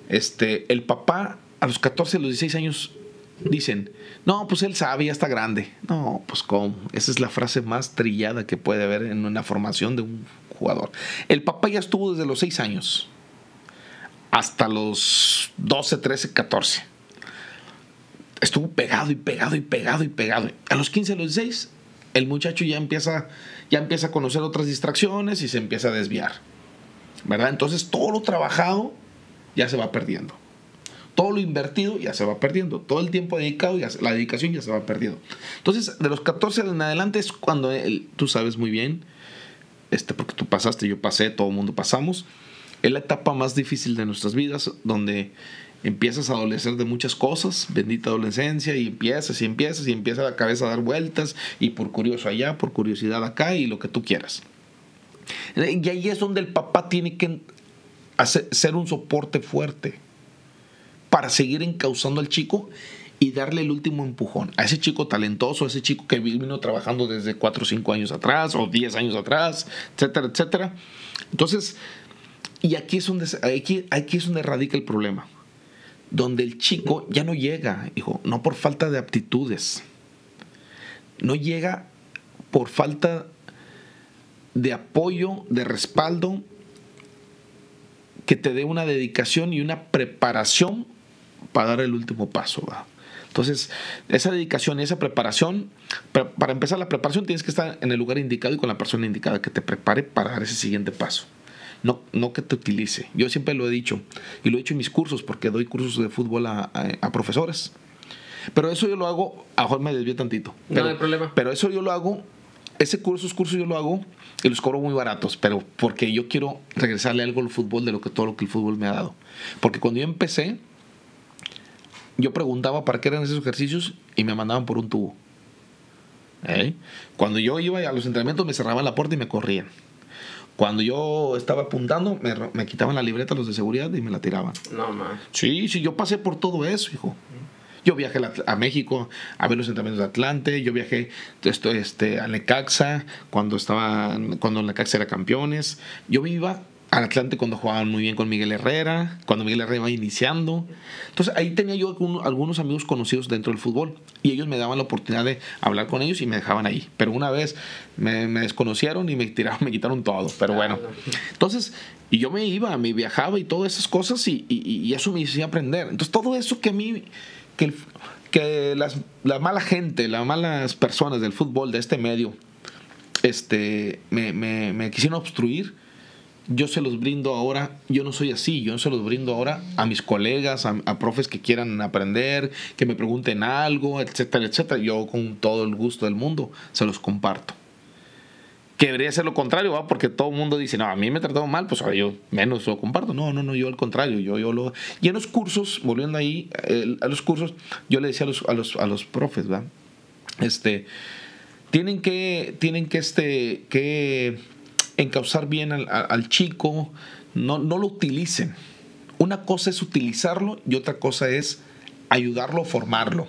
Este, el papá a los 14, a los 16 años dicen, no, pues él sabe, ya está grande. No, pues cómo. Esa es la frase más trillada que puede haber en una formación de un jugador. El papá ya estuvo desde los 6 años hasta los 12, 13, 14. Estuvo pegado y pegado y pegado y pegado. A los 15, a los 16, el muchacho ya empieza, ya empieza a conocer otras distracciones y se empieza a desviar. ¿Verdad? Entonces todo lo trabajado ya se va perdiendo todo lo invertido ya se va perdiendo. Todo el tiempo dedicado, ya, la dedicación ya se va perdiendo. Entonces, de los 14 en adelante es cuando tú sabes muy bien, este, porque tú pasaste, yo pasé, todo el mundo pasamos. Es la etapa más difícil de nuestras vidas, donde empiezas a adolecer de muchas cosas, bendita adolescencia, y empiezas y empiezas y empieza la cabeza a dar vueltas, y por curioso allá, por curiosidad acá, y lo que tú quieras. Y ahí es donde el papá tiene que hacer, ser un soporte fuerte para seguir encauzando al chico y darle el último empujón a ese chico talentoso, a ese chico que vino trabajando desde 4 o 5 años atrás o 10 años atrás, etcétera, etcétera. Entonces, y aquí es donde, aquí, aquí es donde radica el problema. Donde el chico ya no llega, hijo, no por falta de aptitudes. No llega por falta de apoyo, de respaldo, que te dé una dedicación y una preparación para dar el último paso. Entonces, esa dedicación y esa preparación, para empezar la preparación tienes que estar en el lugar indicado y con la persona indicada que te prepare para dar ese siguiente paso. No, no que te utilice. Yo siempre lo he dicho y lo he dicho en mis cursos porque doy cursos de fútbol a, profesores. Pero eso yo lo hago, a mejor me desvío tantito. no hay problema. Pero eso yo lo hago ese curso, esos cursos yo lo hago y los cobro muy baratos, pero porque yo quiero regresarle algo al fútbol de lo que todo lo que el fútbol me ha dado. Porque cuando yo empecé, yo preguntaba para qué eran esos ejercicios y me mandaban por un tubo. ¿Eh? Cuando yo iba a los entrenamientos me cerraban la puerta y me corrían. Cuando yo estaba apuntando, me, me quitaban la libreta los de seguridad y me la tiraban. No, más. Sí, sí, yo pasé por todo eso, hijo. Yo viajé a México a ver los entrenamientos de Atlante, yo viajé esto, este, a Necaxa cuando estaba cuando Necaxa era campeones. Yo iba al Atlante cuando jugaban muy bien con Miguel Herrera, cuando Miguel Herrera iba iniciando. Entonces ahí tenía yo algunos amigos conocidos dentro del fútbol y ellos me daban la oportunidad de hablar con ellos y me dejaban ahí. Pero una vez me, desconocieron y me tiraron, me quitaron todo. Pero bueno, entonces, y yo me iba, me viajaba y todas esas cosas y, y, eso me hacía aprender. Entonces todo eso que a mí, que, que las, la mala gente, las malas personas del fútbol, de este medio, este, me, me, me quisieron obstruir yo se los brindo ahora, yo no soy así, yo se los brindo ahora a mis colegas, a, profes que quieran aprender, que me pregunten algo, etcétera, etcétera. Yo con todo el gusto del mundo se los comparto. Que debería ser lo contrario, ¿va? porque todo el mundo dice, no, a mí me he tratado mal, pues yo menos lo comparto. No, no, no, yo al contrario, yo, yo lo... Y en los cursos, volviendo ahí, a los cursos, yo le decía a los, a los, a los profes, ¿va? Este, tienen que, tienen que, este, que encauzar bien al, chico, no, no lo utilicen. Una cosa es utilizarlo y otra cosa es ayudarlo a formarlo.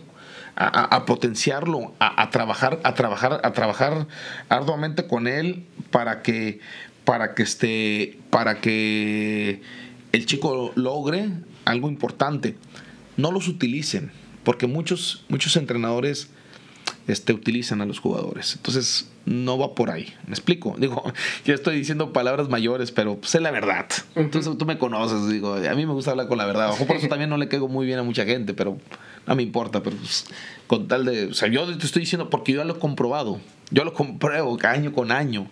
A, potenciarlo, a, trabajar, a trabajar, a trabajar arduamente con él para que, para que esté, para que el chico logre algo importante. No los utilicen, porque muchos, muchos entrenadores este, utilizan a los jugadores. Entonces, no va por ahí. ¿Me explico? Digo, yo estoy diciendo palabras mayores, pero sé la verdad. Entonces tú me conoces, digo, a mí me gusta hablar con la verdad. por eso también no le caigo muy bien a mucha gente, pero no me importa. Pero pues, con tal de. O sea, yo te estoy diciendo porque yo ya lo he comprobado. Yo lo compruebo año con año.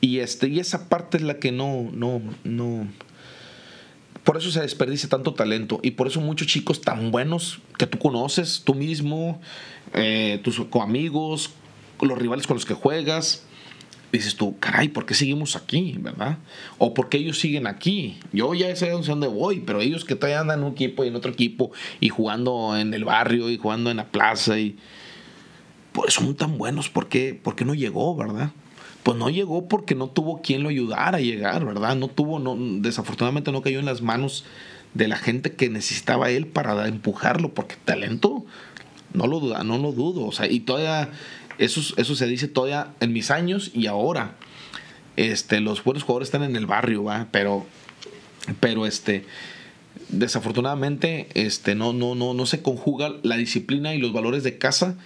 Y, este, y esa parte es la que no, no, no. Por eso se desperdicia tanto talento y por eso muchos chicos tan buenos que tú conoces, tú mismo, eh, tus amigos, los rivales con los que juegas, dices tú, caray, ¿por qué seguimos aquí? ¿Verdad? O ¿por qué ellos siguen aquí? Yo ya sé dónde voy, pero ellos que todavía andan en un equipo y en otro equipo y jugando en el barrio y jugando en la plaza y pues son tan buenos, ¿por qué, ¿por qué no llegó, verdad? Pues no llegó porque no tuvo quien lo ayudara a llegar, ¿verdad? No tuvo, no, desafortunadamente no cayó en las manos de la gente que necesitaba él para empujarlo, porque talento no lo, no lo dudo, o sea, y todavía eso, eso se dice todavía en mis años y ahora. Este, los buenos jugadores están en el barrio, ¿va? Pero, pero este, desafortunadamente, este, no, no, no, no se conjuga la disciplina y los valores de casa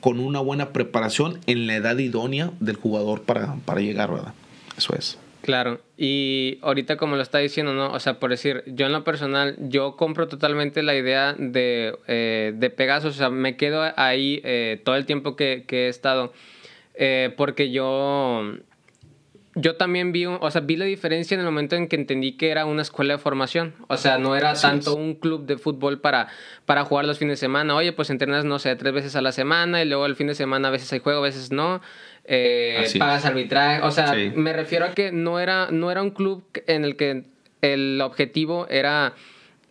con una buena preparación en la edad idónea del jugador para, para llegar, ¿verdad? Eso es. Claro, y ahorita como lo está diciendo, ¿no? O sea, por decir, yo en lo personal, yo compro totalmente la idea de, eh, de Pegasus, o sea, me quedo ahí eh, todo el tiempo que, que he estado, eh, porque yo, yo también vi, o sea, vi la diferencia en el momento en que entendí que era una escuela de formación, o sea, no era tanto un club de fútbol para, para jugar los fines de semana, oye, pues entrenas, no sé, tres veces a la semana y luego el fin de semana a veces hay juego, a veces no eh, pagas arbitraje. O sea, me refiero a que no era, no era un club en el que el objetivo era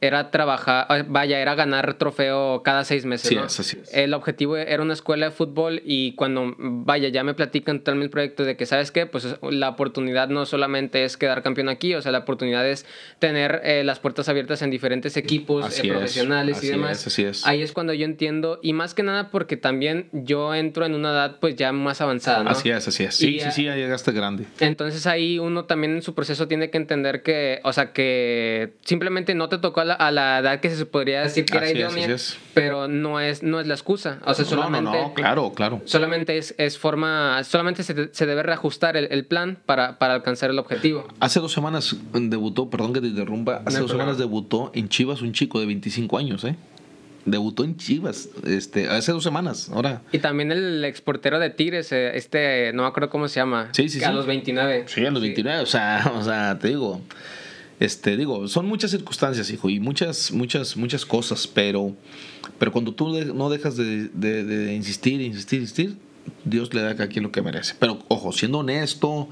era trabajar, ah, vaya, era ganar trofeo cada seis meses. Sí, El objetivo era una escuela de fútbol y cuando, vaya, ya me platican todo el proyecto de que, ¿sabes qué? Pues la oportunidad no solamente es quedar campeón aquí, o sea, la oportunidad es tener eh, las puertas abiertas en diferentes equipos eh, profesionales y demás. así es. Ahí es cuando yo entiendo, y más que nada porque también yo entro en una edad pues ya más avanzada, ¿no? Así es, así es. Sí, sí, sí, ya llegaste grande. Entonces ahí uno también en su proceso tiene que entender que, o sea, que simplemente no te tocó a la a la edad que se podría decir que era idónea, pero no es, no es la excusa. O sea, solamente. No, no, claro, claro. Solamente es, es forma. Solamente se, se debe reajustar el, el, plan para, para alcanzar el objetivo. Hace dos semanas debutó, perdón que te interrumpa, hace dos semanas debutó en Chivas un chico de 25 años, ¿eh? Debutó en Chivas, este, hace dos semanas, ahora. Y también el exportero de Tigres, eh, este, no me acuerdo cómo se llama. Sí, sí, A los 29. Sí, a los 29, o sea, o sea, te digo. Este, digo, son muchas circunstancias, hijo, y muchas, muchas, muchas cosas, pero, pero cuando tú no dejas de, insistir, insistir, insistir, Dios le da a quien lo que merece. Pero ojo, siendo honesto,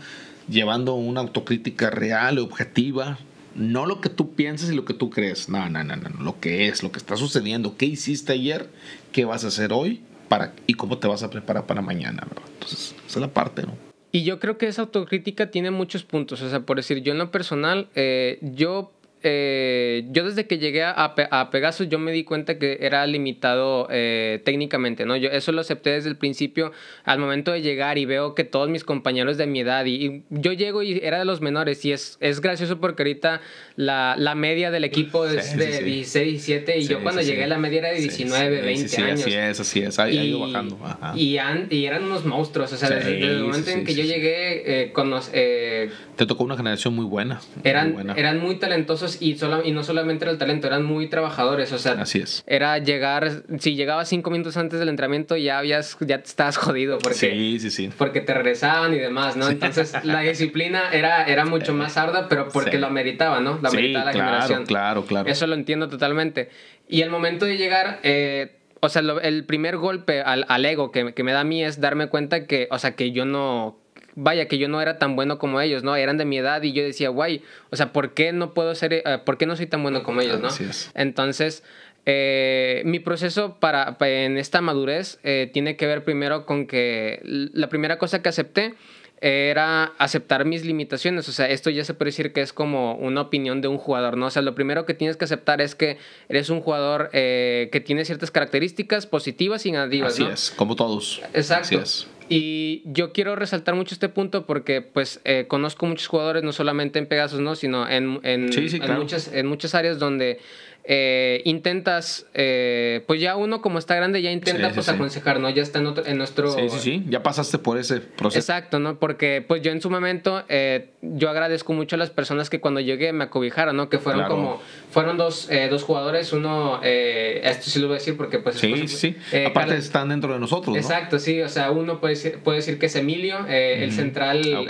llevando una autocrítica real y objetiva, no lo que tú piensas y lo que tú crees, no, no, no, no, lo que es, lo que está sucediendo, qué hiciste ayer, qué vas a hacer hoy para, y cómo te vas a preparar para mañana, ¿verdad? Entonces, esa es la parte, ¿no? Y yo creo que esa autocrítica tiene muchos puntos. O sea, por decir, yo en lo personal, eh, yo eh, yo desde que llegué a, a, Pegasus yo me di cuenta que era limitado eh, técnicamente, ¿no? Yo eso lo acepté desde el principio al momento de llegar y veo que todos mis compañeros de mi edad y, yo llego y era de los menores y es, es gracioso porque ahorita la, la media del equipo es de 16, 17 y yo cuando llegué la media era de 19, 20 años. Así es, así es, ha, ido bajando. Y, y, eran unos monstruos, o sea, desde, el momento en que yo llegué eh, con los... Eh, Te tocó una generación muy buena. Eran, muy buena. eran muy talentosos y, solo, y no solamente era el talento, eran muy trabajadores. O sea, Así es. era llegar, si llegabas cinco minutos antes del entrenamiento ya habías, ya te estabas jodido porque, sí, sí, sí. porque te regresaban y demás, ¿no? Entonces la disciplina era, era mucho más ardua, pero porque lo ameritaba, ¿no? Lo ameritaba la claro, generación. Claro, claro. Eso lo entiendo totalmente. Y el momento de llegar, eh, o sea, el primer golpe al, al ego que, que, me da a mí es darme cuenta que, o sea, que yo no, vaya, que yo no era tan bueno como ellos, ¿no? Eran de mi edad y yo decía, guay, o sea, ¿por qué no puedo ser, eh, por qué no soy tan bueno como ellos, ¿no? Entonces, eh, mi proceso para, en esta madurez eh, tiene que ver primero con que la primera cosa que acepté era aceptar mis limitaciones. O sea, esto ya se puede decir que es como una opinión de un jugador, ¿no? O sea, lo primero que tienes que aceptar es que eres un jugador eh, que tiene ciertas características positivas y negativas, Así ¿no? es, como todos. Exacto. Así es. Y yo quiero resaltar mucho este punto porque pues eh, conozco muchos jugadores, no solamente en Pegasus, ¿no? sino en, en, Sí, sí, en claro. muchas, en muchas áreas donde eh, intentas, eh, pues ya uno como está grande ya intenta Sí, sí, pues sí. aconsejar, ¿no? Ya está en, otro- en nuestro... Sí, sí, sí. Ya pasaste por ese proceso. Exacto, ¿no? Porque pues yo en su momento, eh, yo agradezco mucho a las personas que cuando llegué me acobijaron, ¿no? Que fueron Claro. como, fueron dos, eh, dos jugadores, uno, eh, esto sí lo voy a decir porque pues... Sí, sí. Aparte Carlos- están dentro de nosotros, ¿no? Exacto, sí, o sea, uno puede decir, puede decir que es Emilio, el central, Ah,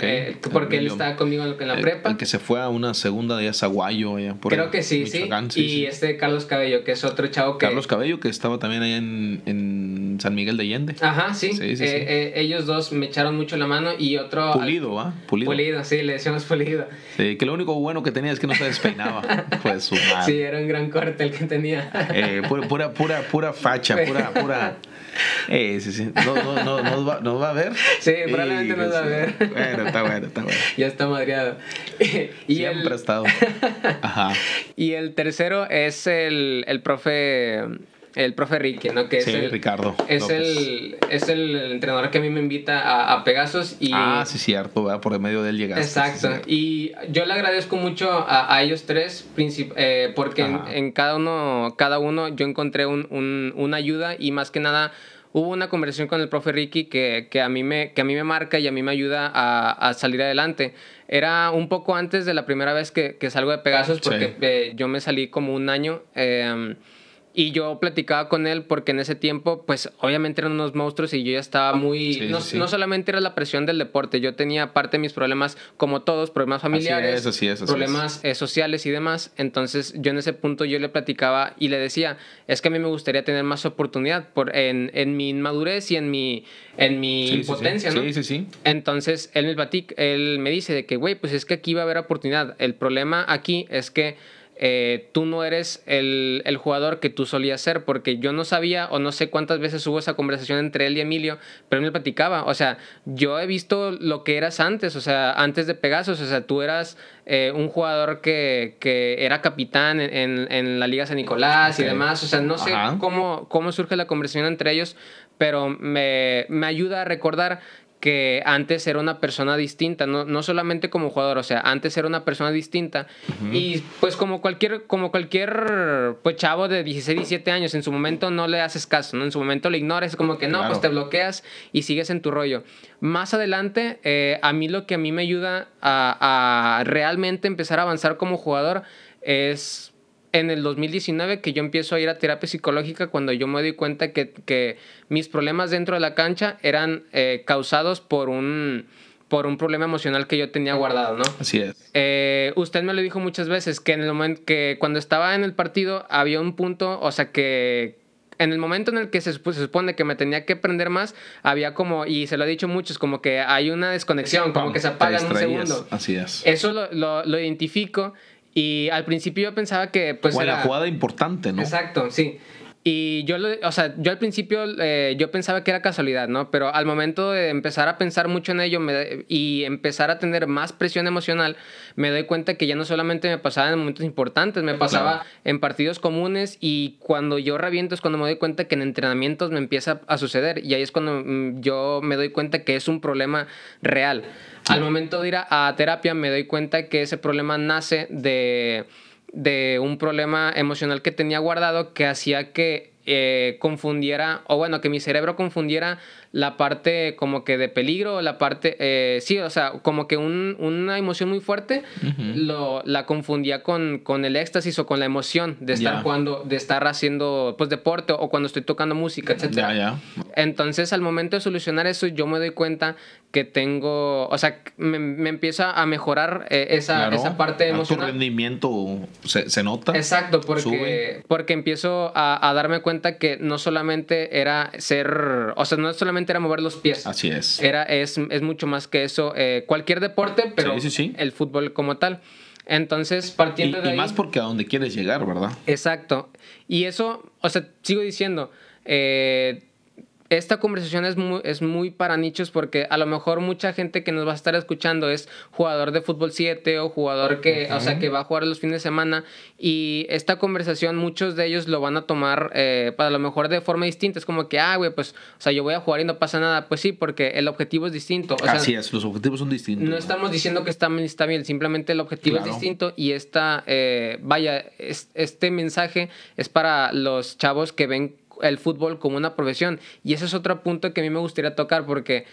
porque él estaba conmigo en, la prepa. El, que se fue a una segunda de Zaguayo allá por Creo que sí, sí. Y sí. Este Carlos Cabello, que es otro chavo que... Carlos Cabello, que estaba también allá en, en San Miguel de Allende. Ajá, sí. Sí, sí, Eh, sí. eh, ellos dos me echaron mucho la mano y otro... Pulido, ¿va? Pulido. Pulido, sí, le decíamos Pulido. Sí, que lo único bueno que tenía es que no se despeinaba. pues su madre. Sí, era un gran corte el que tenía. Eh, pura, pura, pura, pura facha, pura, pura. Eh, sí, sí. No, no, no, nos va, nos va a ver. Sí, probablemente nos va a ver. Bueno, está bueno, está bueno. ya está madreado. y, Siempre ha el, estado. Ajá. y el tercero es el, el profe... El profe Ricky, ¿no? Que es Sí, el, Ricardo. Es el, es el entrenador que a mí me invita a, a Pegasus y... Ah, sí, cierto, ¿verdad? Por el medio de él llegaste. Exacto. sí, y yo le agradezco mucho a, a ellos tres, eh, porque en, en cada uno, cada uno yo encontré un, un- una ayuda y más que nada hubo una conversación con el profe Ricky que, que a, mí me, que a mí me marca y a mí me ayuda a, a salir adelante. Era un poco antes de la primera vez que, que salgo de Pegasus porque Sí. eh, yo me salí como un año. eh, y yo platicaba con él porque en ese tiempo, pues obviamente eran unos monstruos y yo ya estaba muy... Sí, no, sí, no solamente era la presión del deporte, yo tenía parte de mis problemas, como todos, problemas familiares, es, así es, así problemas eh, sociales y demás. Entonces yo en ese punto yo le platicaba y le decía, es que a mí me gustaría tener más oportunidad por, en, en mi inmadurez y en mi, en mi Sí, impotencia, ¿no? Sí, sí, sí. Entonces él me, platica, él me dice de que, güey, pues es que aquí va a haber oportunidad. El problema aquí es que eh, tú no eres el, el jugador que tú solías ser, porque yo no sabía o no sé cuántas veces hubo esa conversación entre él y Emilio, pero él me platicaba, o sea, yo he visto lo que eras antes, o sea, antes de Pegasus, o sea, tú eras eh, un jugador que, que era capitán en, en- en la Liga San Nicolás y demás, o sea, no sé Ajá. cómo, cómo surge la conversación entre ellos, pero me, me ayuda a recordar que antes era una persona distinta, no, no solamente como jugador, o sea, antes era una persona distinta y pues como cualquier, como cualquier pues chavo de 16, 17 años, en su momento no le haces caso, ¿no? En su momento le ignoras, como que no, Claro. pues te bloqueas y sigues en tu rollo. Más adelante, eh, a mí lo que a mí me ayuda a, a realmente empezar a avanzar como jugador es en el 2019 que yo empiezo a ir a terapia psicológica cuando yo me doy cuenta que, que mis problemas dentro de la cancha eran eh, causados por un, por un problema emocional que yo tenía guardado, ¿no? Así es. Eh, usted me lo dijo muchas veces que en el momento que cuando estaba en el partido había un punto, o sea que en el momento en el que se, pues, se supone que me tenía que aprender más, había como, y se lo he dicho muchos, como que hay una desconexión, como que se apaga en un segundo. Así es. Eso lo, lo, lo identifico y al principio yo pensaba que pues era... la jugada importante, ¿no? Exacto, sí. Y yo, lo, o sea, yo al principio eh, yo pensaba que era casualidad, ¿no? Pero al momento de empezar a pensar mucho en ello me- y empezar a tener más presión emocional, me doy cuenta que ya no solamente me pasaba en momentos importantes, me pasaba en partidos comunes y cuando yo reviento es cuando me doy cuenta que en entrenamientos me empieza a suceder y ahí es cuando mm, yo me doy cuenta que es un problema real. Al momento de ir a, a terapia me doy cuenta que ese problema nace de de un problema emocional que tenía guardado que hacía que eh, confundiera, o bueno, que mi cerebro confundiera la parte como que de peligro, la parte, eh, sí, o sea, como que un- una emoción muy fuerte lo, la confundía con, con el éxtasis o con la emoción de estar Ya. jugando, de estar haciendo pues deporte o cuando estoy tocando música, etc. Ya, ya. Entonces, al momento de solucionar eso, yo me doy cuenta que tengo, o sea, me, me empieza a mejorar eh, esa, Claro. esa parte A Tu emocional. rendimiento se, se nota. Exacto, porque, Sube. porque empiezo a, a darme cuenta que no solamente era ser, o sea, no solamente era mover los pies. Así es. Era, es, es mucho más que eso. eh, cualquier deporte, pero Sí, sí, sí. el fútbol como tal. Entonces, Y, partiendo de y más porque a donde quieres llegar, ¿verdad? Exacto. Y eso, o sea, sigo diciendo, eh, esta conversación es muy, es muy para nichos porque a lo mejor mucha gente que nos va a estar escuchando es jugador de fútbol 7 o jugador que, o sea, que va a jugar los fines de semana y esta conversación muchos de ellos lo van a tomar eh, para lo mejor de forma distinta. Es como que, ah, güey, pues, o sea, yo voy a jugar y no pasa nada. Pues sí, porque el objetivo es distinto. O sea, Así es, los objetivos son distintos. no estamos diciendo que está está bien, simplemente el objetivo Claro. es distinto y esta, eh, vaya, es- este mensaje es para los chavos que ven el fútbol como una profesión. Y ese es otro punto que a mí me gustaría tocar porque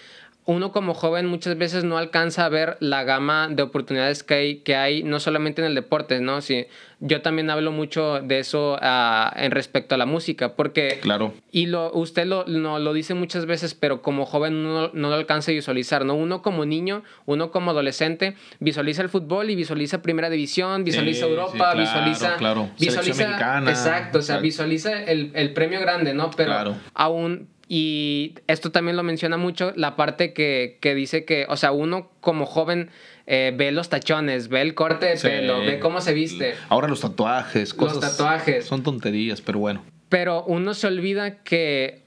uno como joven muchas veces no alcanza a ver la gama de oportunidades que hay, que hay no solamente en el deporte, ¿no? Sí, yo también hablo mucho de eso ah, en respecto a la música, porque Claro. y lo, usted lo, no, lo dice muchas veces, pero como joven no, no lo alcanza a visualizar, ¿no? Uno como niño, uno como adolescente, visualiza el fútbol y visualiza Primera División, visualiza Sí, Europa, sí, claro, visualiza... claro. Selección Visualiza, mexicana, exacto, o sea, exacto. visualiza el, el premio grande, ¿no? Pero Claro. aún... Y esto también lo menciona mucho, la parte que, que dice que, o sea, uno como joven eh, ve los tachones, ve el corte de Sí. pelo, ve cómo se viste. Ahora los tatuajes, Los cosas. tatuajes. Son tonterías, pero bueno. Pero uno se olvida que,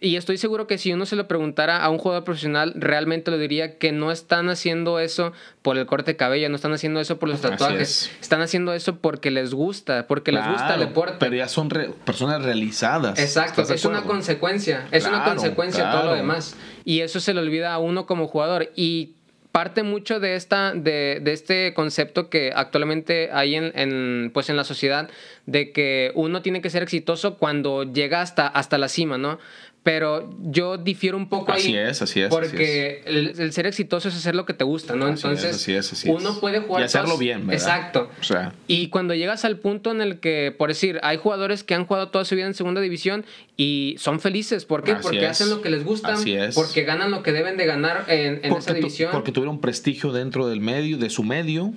y estoy seguro que si uno se lo preguntara a un jugador profesional, realmente lo diría que no están haciendo eso por el corte de cabello, no están haciendo eso por los tatuajes, es. están haciendo eso porque les gusta, porque les gusta el Claro, deporte. Pero ya son re- personas realizadas. Exacto, ¿Estás de es una consecuencia, es una Claro, consecuencia de todo lo claro. demás. Y eso se le olvida a uno como jugador. Y parte mucho de esta, de, de este concepto que actualmente hay en, en, pues en la sociedad, de que uno tiene que ser exitoso cuando llega hasta, hasta la cima, ¿no? Pero yo difiero un poco Así ahí. es, así es, así Porque El, el ser exitoso es hacer lo que te gusta, ¿no? Así es, Entonces, así es, así es. uno puede jugar. Y hacerlo todas- bien, ¿verdad? Exacto. O sea, Y cuando llegas al punto en el que, por decir, hay jugadores que han jugado toda su vida en segunda división y son felices. ¿Por qué? Así porque es. hacen lo que les gusta, Así es. porque ganan lo que deben de ganar en, en esa porque, tu- división. porque tuvieron prestigio dentro del medio, de su medio,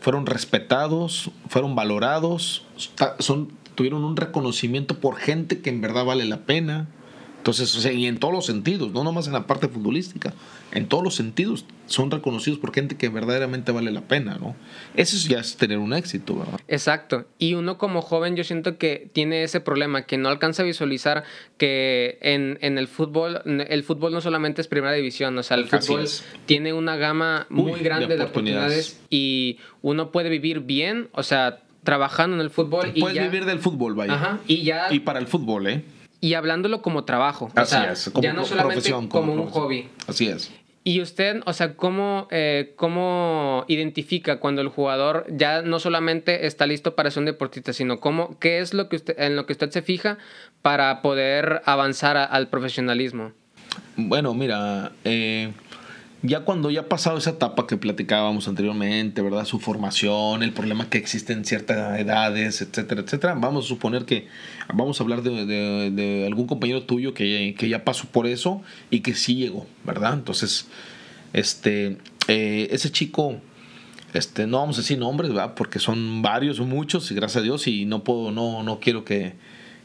fueron respetados, fueron valorados, son, tuvieron un reconocimiento por gente que en verdad vale la pena. Entonces, o sea, y en todos los sentidos, no nomás en la parte futbolística, en todos los sentidos son reconocidos por gente que verdaderamente vale la pena, ¿no? Eso ya es tener un éxito, ¿verdad? Exacto. Y uno como joven yo siento que tiene ese problema, que no alcanza a visualizar que en, en el fútbol, el fútbol no solamente es primera división, o sea, el Así fútbol es. tiene una gama Uy, muy grande de de oportunidades. y uno puede vivir bien, o sea, trabajando en el fútbol y ya- vivir del fútbol, vaya. Ajá, y ya Y para el fútbol, ¿eh? Y hablándolo como trabajo. o Así sea, es, como ya no solamente profesión, como, un profesión. hobby. Así es. Y usted, o sea, ¿cómo, eh, ¿cómo identifica cuando el jugador ya no solamente está listo para ser un deportista, sino cómo, qué es lo que usted, en lo que usted se fija para poder avanzar a- al profesionalismo? Bueno, mira, eh, ya cuando ya ha pasado esa etapa que platicábamos anteriormente, ¿verdad? Su formación, el problema que existe en ciertas edades, etcétera, etcétera. Vamos a suponer que vamos a hablar de, de- de algún compañero tuyo que, que ya pasó por eso y que sí llegó, ¿verdad? Entonces, este, eh, ese chico, este, no vamos a decir nombres, ¿verdad? Porque son varios, son muchos, y gracias a Dios, y no puedo, no, no quiero que,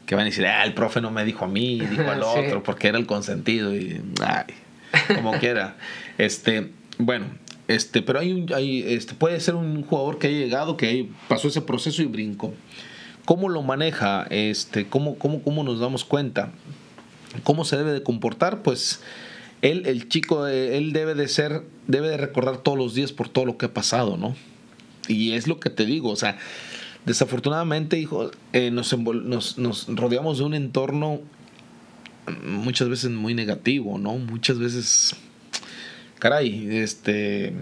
que van a decir, ah, el profe no me dijo a mí, dijo al otro, porque era el consentido y, ay, como quiera. Este, bueno, este, pero hay un, hay, este, puede ser un jugador que haya llegado, que pasó ese proceso y brincó. ¿Cómo lo maneja? Este, ¿cómo, cómo, ¿Cómo nos damos cuenta? ¿Cómo se debe de comportar? Pues él, el chico, él debe de ser, debe de recordar todos los días por todo lo que ha pasado, ¿no? Y es lo que te digo, o sea, desafortunadamente, hijo, eh, nos, nos, nos rodeamos de un entorno muchas veces muy negativo, ¿no? Muchas veces, caray, este,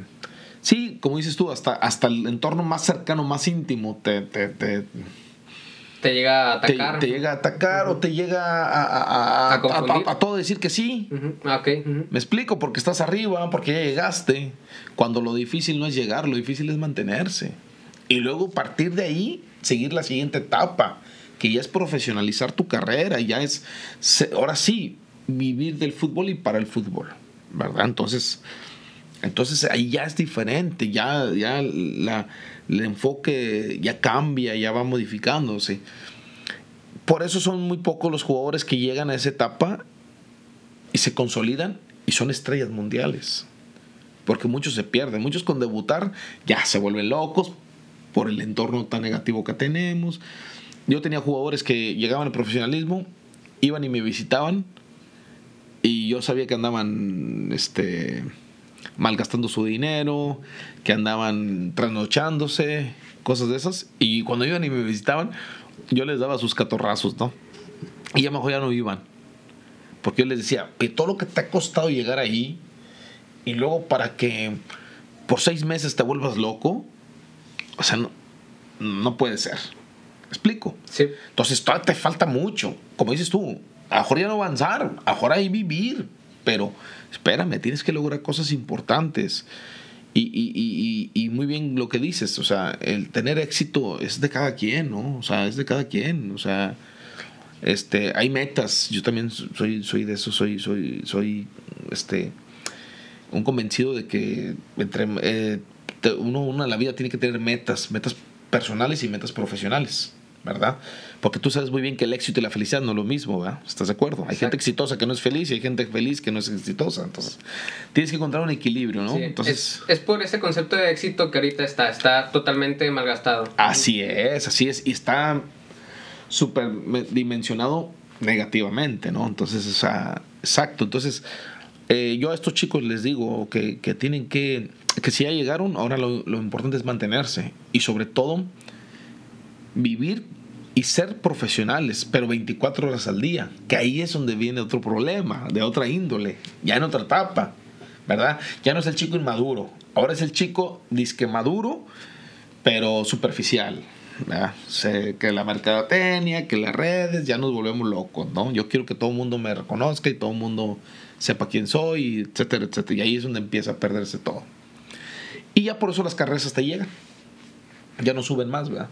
sí, como dices tú, hasta, hasta el entorno más cercano, más íntimo, te, te, te te llega a atacar. Te, llega a atacar o te llega a, a, a, todo decir que sí. Ah, Me explico, porque estás arriba, porque ya llegaste. Cuando lo difícil no es llegar, lo difícil es mantenerse. Y luego partir de ahí, seguir la siguiente etapa, que ya es profesionalizar tu carrera, ya es, ahora sí, vivir del fútbol y para el fútbol, ¿verdad? Entonces, entonces ahí ya es diferente, ya, ya la, el enfoque ya cambia, ya va modificándose. Por eso son muy pocos los jugadores que llegan a esa etapa y se consolidan y son estrellas mundiales. Porque muchos se pierden, muchos con debutar ya se vuelven locos por el entorno tan negativo que tenemos. Yo tenía jugadores que llegaban al profesionalismo, iban y me visitaban y yo sabía que andaban este malgastando su dinero, que andaban trasnochándose, cosas de esas. Y cuando iban y me visitaban, yo les daba sus catorrazos, ¿no? Y ya mejor ya no iban. Porque yo les decía, que todo lo que te ha costado llegar ahí, y luego para que por seis meses te vuelvas loco, o sea, no puede ser. Explico? Sí. Entonces todavía te falta mucho. Como dices tú, a mejor ya no avanzar, a mejor ahí vivir pero espérame, tienes que lograr cosas importantes. Y, muy bien lo que dices, o sea, el tener éxito es de cada quien, ¿no? O sea, es de cada quien, o sea, este, hay metas, yo también soy, soy de eso, soy, soy, soy, este, un convencido de que entre, eh, uno, uno en la vida tiene que tener metas, metas personales y metas profesionales. ¿Verdad? Porque tú sabes muy bien que el éxito y la felicidad no es lo mismo, ¿verdad? ¿Estás de acuerdo? Hay gente exitosa que no es feliz y hay gente feliz que no es exitosa. Entonces, tienes que encontrar un equilibrio, ¿no? Entonces, es, por ese concepto de éxito que ahorita está, está totalmente malgastado. Así es, así es. Y está súper dimensionado negativamente, ¿no? Entonces, o sea, exacto. Entonces, eh, yo a estos chicos les digo que, que, tienen que, que si ya llegaron, ahora lo, lo importante es mantenerse. Y sobre todo, vivir y ser profesionales, pero 24 horas al día, que ahí es donde viene otro problema, de otra índole, ya en otra etapa, ¿verdad? Ya no es el chico inmaduro, ahora es el chico disque maduro, pero superficial, ¿verdad? Sé que la mercadotecnia, que las redes, ya nos volvemos locos, ¿no? Yo quiero que todo el mundo me reconozca y todo el mundo sepa quién soy, etcétera, etcétera, y ahí es donde empieza a perderse todo. Y ya por eso las carreras hasta llegan, ya no suben más, ¿verdad?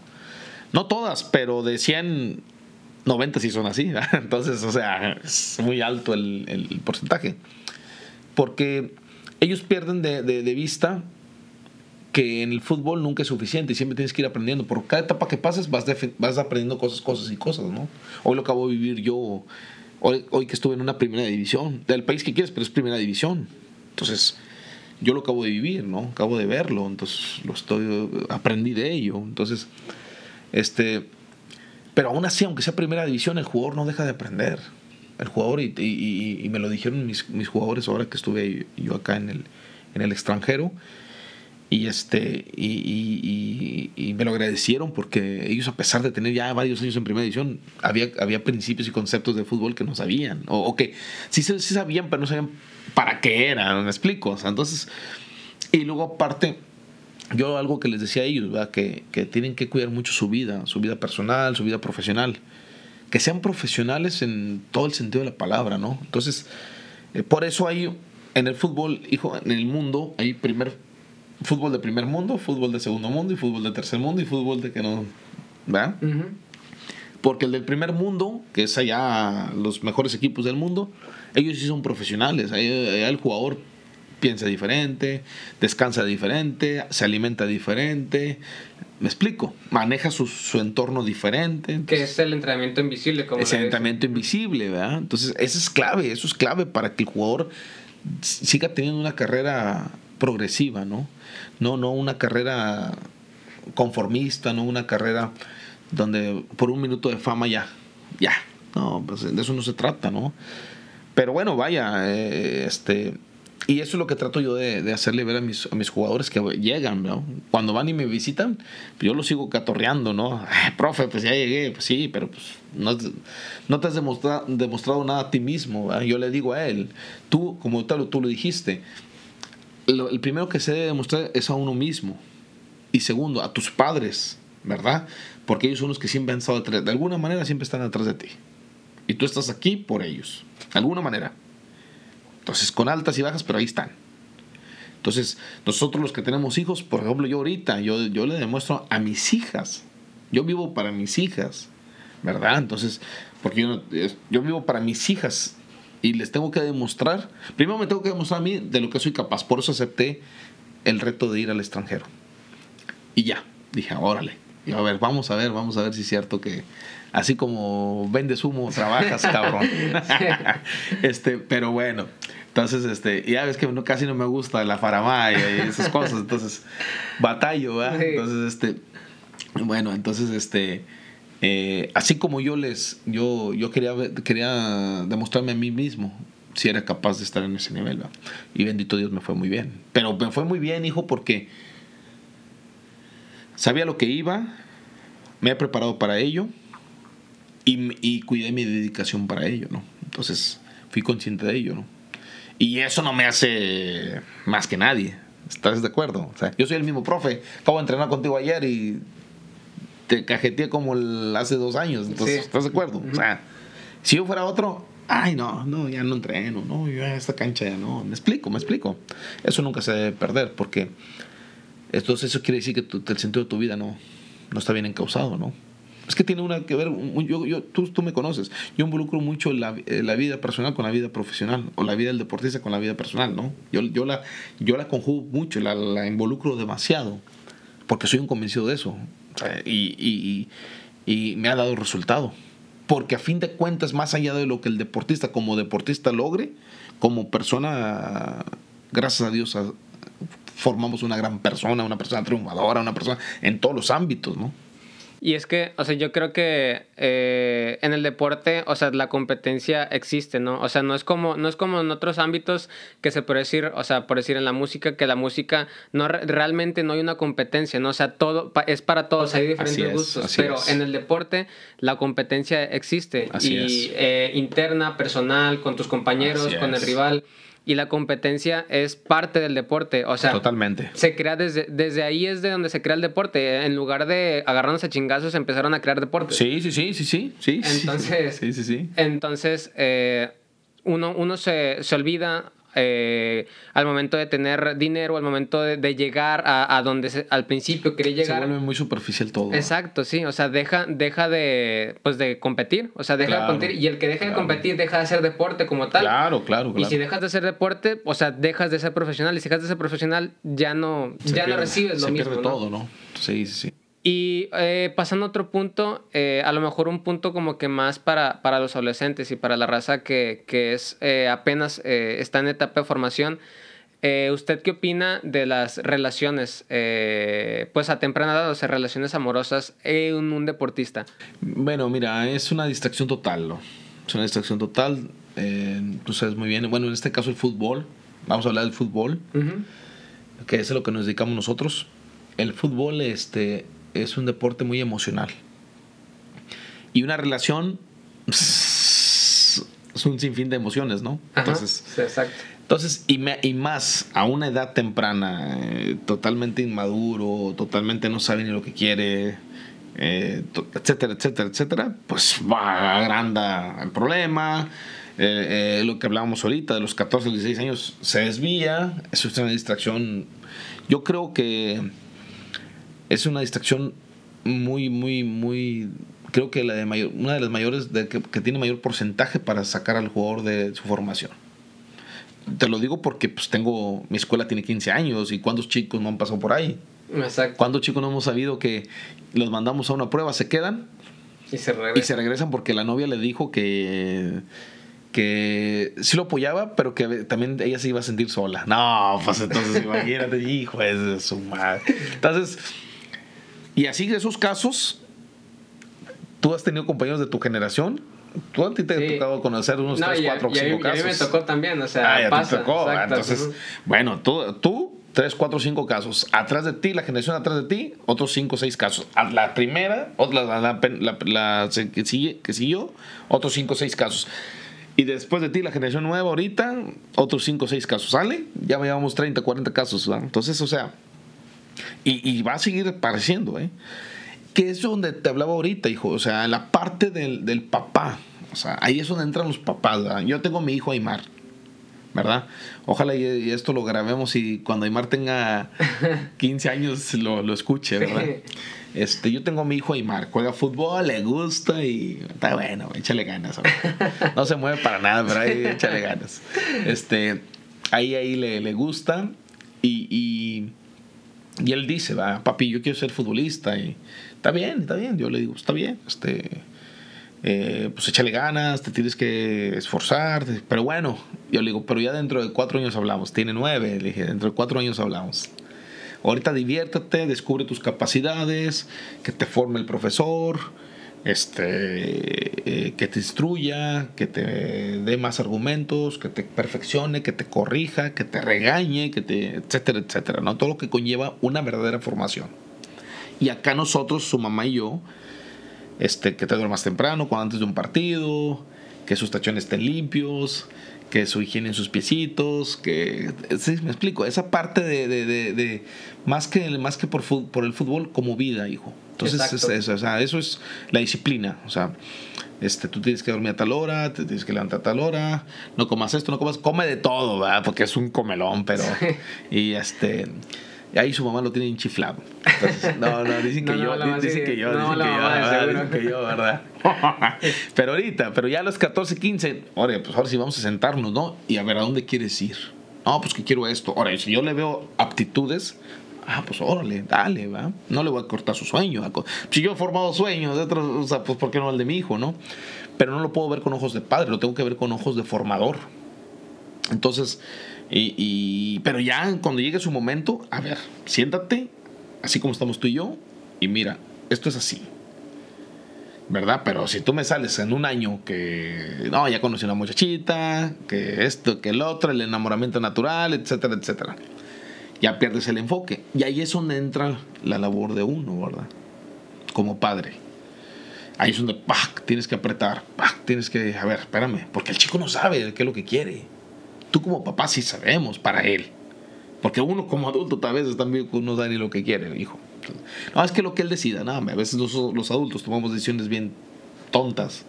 No todas, pero de 100, 90 sí son así. Entonces, o sea, es muy alto el, porcentaje. Porque ellos pierden de, vista que en el fútbol nunca es suficiente y siempre tienes que ir aprendiendo. Por cada etapa que pases vas, vas aprendiendo cosas, cosas y cosas, ¿no? Hoy lo acabo de vivir yo, hoy, hoy que estuve en una primera división, del país que quieres, pero es primera división. Entonces, yo lo acabo de vivir, ¿no? Acabo de verlo, entonces lo estoy, aprendí de ello. Entonces, este, pero aún así, aunque sea primera división, el jugador no deja de aprender. El jugador, y, y, me lo dijeron mis, mis, jugadores ahora que estuve yo acá en el, en el extranjero, y, este, y, y, me lo agradecieron porque ellos, a pesar de tener ya varios años en primera división, había, había principios y conceptos de fútbol que no sabían, o, que sí, sí, sabían, pero no sabían para qué eran, me explico. entonces, y luego aparte yo algo que les decía a ellos, Que, que, tienen que cuidar mucho su vida, su vida personal, su vida profesional. Que sean profesionales en todo el sentido de la palabra, ¿no? Entonces, eh, por eso hay en el fútbol, hijo, en el mundo, hay primer fútbol de primer mundo, fútbol de segundo mundo y fútbol de tercer mundo y fútbol de que no, ¿verdad? Porque el del primer mundo, que es allá los mejores equipos del mundo, ellos sí son profesionales. Ahí, el jugador piensa diferente, descansa diferente, se alimenta diferente, Me explico, maneja su, su entorno diferente. que es el entrenamiento invisible. Como es el entrenamiento invisible, ¿verdad? Entonces, eso es clave, eso es clave para que el jugador siga teniendo una carrera progresiva, ¿no? No, no una carrera conformista, no una carrera donde por un minuto de fama ya, ya, no, pues de eso no se trata, ¿no? Pero bueno, vaya, eh, este, y eso es lo que trato yo de, hacerle ver a mis, a mis, jugadores que llegan. Cuando van y me visitan, yo los sigo catorreando, ¿no? profe, pues ya llegué, pues sí, pero pues no, no te has demostrado, demostrado nada a ti mismo. Yo le digo a él, tú, como tal, tú lo dijiste, el primero que se debe demostrar es a uno mismo. Y segundo, a tus padres, ¿verdad? Porque ellos son los que siempre han estado detrás, de alguna manera siempre están atrás de ti. Y tú estás aquí por ellos, de alguna manera. Entonces, con altas y bajas, pero ahí están. Entonces, nosotros los que tenemos hijos, por ejemplo, yo ahorita, yo, yo le demuestro a mis hijas. Yo vivo para mis hijas, ¿verdad? Entonces, porque yo, yo vivo para mis hijas y les tengo que demostrar, primero me tengo que demostrar a mí de lo que soy capaz. Por eso acepté el reto de ir al extranjero. Y ya, dije, órale. Y a ver, vamos a ver, vamos a ver si es cierto que, así como vendes humo, trabajas, cabrón. este, pero bueno, entonces, este, ya ves que casi no me gusta la faramaya y esas cosas, entonces, batallo, ¿verdad? Entonces, este, bueno, entonces, este, eh, así como yo les, yo, yo quería, quería demostrarme a mí mismo si era capaz de estar en ese nivel, ¿verdad? Y bendito Dios me fue muy bien. Pero me fue muy bien, hijo, porque sabía lo que iba, me he preparado para ello y, cuidé mi dedicación para ello, ¿no? Entonces fui consciente de ello, ¿no? Y eso no me hace más que nadie. ¿Estás de acuerdo? O sea, yo soy el mismo profe. Acabo de entrenar contigo ayer y te cajeteé como hace dos años. Entonces, ¿estás de acuerdo? O sea, si yo fuera otro, ay, no, no, ya no entreno, no, yo esta cancha ya no. Me explico, me explico. Eso nunca se debe perder porque entonces eso quiere decir que el sentido de tu vida no, no está bien encausado, ¿no? Es que tiene una que ver, yo, yo, tú, tú me conoces, yo involucro mucho la, eh, la, vida personal con la vida profesional, o la vida del deportista con la vida personal, ¿no? Yo, yo, la, yo la conjugo mucho, la, la involucro demasiado, porque soy un convencido de eso, y, y, y, me ha dado resultado. Porque a fin de cuentas, más allá de lo que el deportista como deportista logre, como persona, gracias a Dios, formamos una gran persona, una persona triunfadora, una persona en todos los ámbitos, ¿no? Y es que, o sea, yo creo que eh, en el deporte, o sea, la competencia existe, ¿no? O sea, no es como, no es como en otros ámbitos que se puede decir, o sea, por decir en la música, que la música no realmente no hay una competencia, ¿no? O sea, todo es para todos, hay diferentes gustos, pero en el deporte la competencia existe y eh, interna, personal, con tus compañeros, con el rival y la competencia es parte del deporte. O sea, totalmente. Se crea desde, desde ahí es de donde se crea el deporte. En lugar de agarrarnos a chingazos, empezaron a crear deporte. Sí, sí, sí, sí, sí. sí entonces, sí, sí, sí. Entonces, eh, uno, uno se, se olvida eh, al momento de tener dinero, al momento de, llegar a, donde al principio quería llegar. Se vuelve muy superficial todo. Exacto, sí. O sea, deja, deja de, pues de competir. O sea, deja de competir. Y el que deja de competir deja de hacer deporte como tal. Claro, claro, Y si dejas de hacer deporte, o sea, dejas de ser profesional. Y si dejas de ser profesional, ya no, ya no recibes lo mismo. Se pierde todo, ¿no? Sí, sí, sí. Y eh, pasando a otro punto, eh, a lo mejor un punto como que más para, para los adolescentes y para la raza que, que es eh, apenas está en etapa de formación. ¿Usted qué opina de las relaciones, pues a temprana edad, o sea, relaciones amorosas en un deportista? Bueno, mira, es una distracción total, ¿no? Es una distracción total. tú sabes muy bien, bueno, en este caso el fútbol, vamos a hablar del fútbol, que es a lo que nos dedicamos nosotros. El fútbol, este, es un deporte muy emocional. Y una relación es un sinfín de emociones, ¿no? entonces, exacto. Entonces, y, y, más a una edad temprana, eh, totalmente inmaduro, totalmente no sabe ni lo que quiere, eh, etcétera, etcétera, etcétera, pues va, agranda el problema. Eh, lo que hablábamos ahorita, de los 14 16 años, se desvía, eso es una distracción. Yo creo que es una distracción muy, muy, muy, creo que la de mayor, una de las mayores, de, que, tiene mayor porcentaje para sacar al jugador de su formación. Te lo digo porque pues tengo, mi escuela tiene 15 años y cuántos chicos no han pasado por ahí. Exacto. ¿Cuántos chicos no hemos sabido que los mandamos a una prueba, se quedan Y se regresa. y se regresan porque la novia le dijo que que sí lo apoyaba, pero que también ella se iba a sentir sola. No, pues entonces imagínate, hijo es su madre. Entonces, y así de esos casos, tú has tenido compañeros de tu generación. Tú a ti te ha Sí. tocado conocer unos No, 3, y a- 4, y a mí- 5 y a mí casos. me tocó también, o sea, Ah, ya te pasa, tocó. ah, exacto. Entonces, Ujú. bueno, tú, tú, 3, 4, 5 casos. Atrás de ti, la generación atrás de ti, otros 5, 6 casos. A La primera, la, la, la- la- que, sigue, que siguió, otros 5, 6 casos. Y después de ti, la generación nueva, ahorita, otros 5, 6 casos. ¿Sale? Ya llevamos 30, 40 casos. ¿verdad? Entonces, o sea, y, y va a seguir apareciendo, ¿eh? Que es donde te hablaba ahorita, hijo. O sea, la parte del, del papá. O sea, ahí es donde entran los papás. ¿verdad? Yo tengo a mi hijo Aymar, ¿verdad? Ojalá y, esto lo grabemos y cuando Aymar tenga 15 años lo, lo escuche, ¿verdad? Este, yo tengo a mi hijo Aymar, juega fútbol, le gusta y está bueno, échale ganas. No se mueve para nada, pero ahí échale ganas. Este, ahí, ahí le, le gusta y, y, y él dice, va, papi, yo quiero ser futbolista y está bien, está bien. Yo le digo, está bien, este, eh, pues échale ganas, te tienes que esforzar, pero bueno, yo le digo, pero ya dentro de cuatro años hablamos, tiene nueve, le dije, dentro de cuatro años hablamos. Ahorita diviértete, descubre tus capacidades, que te forme el profesor, este, eh, que te instruya, que te dé más argumentos, que te perfeccione, que te corrija, que te regañe, que te, etcétera, etcétera, ¿no? Todo lo que conlleva una verdadera formación. Y acá nosotros, su mamá y yo, este, que te duermas temprano, cuando antes de un partido, que sus tachones estén limpios, que su higiene en sus piecitos, que sí, me explico, esa parte de, de- de- de- más que más que por, por el fútbol como vida, hijo. Entonces es o sea, eso es la disciplina, o sea, este, tú tienes que dormir a tal hora, te tienes que levantar a tal hora, no comas esto, no comas, come de todo, ¿verdad? Porque es un comelón, pero y este y ahí su mamá lo tiene enchiflado. Entonces, no, no, dicen que No, yo, dicen que yo, no, dicen que yo, ¿verdad? Dicen que yo, ¿verdad? pero ahorita, pero ya a los 14, 15, ahora, pues ahora sí vamos a sentarnos, ¿no? Y a ver, ¿a dónde quieres ir? No, pues que quiero esto. Ahora, si yo le veo aptitudes, ah, pues órale, dale, ¿va? No le voy a cortar su sueño. Si yo he formado sueños de otros, o sea, pues ¿por qué no el de mi hijo, no? Pero no lo puedo ver con ojos de padre, lo tengo que ver con ojos de formador. Entonces, y, y- pero ya cuando llegue su momento, a ver, siéntate, así como estamos tú y yo, y mira, esto es así. ¿Verdad? Pero si tú me sales en un año que, no, ya conocí una muchachita, que esto, que el otro, el enamoramiento natural, etcétera, etcétera. Ya pierdes el enfoque. Y ahí es donde entra la labor de uno, ¿verdad? Como padre. Ahí es donde, ¡pac! tienes que apretar, ¡pac! tienes que, a ver, espérame, porque el chico no sabe qué es lo que quiere. Tú como papá sí sabemos para él. Porque uno como adulto tal vez también no sabe ni lo que quiere, hijo. No, es que lo que él decida, nada, a veces los, los adultos tomamos decisiones bien tontas.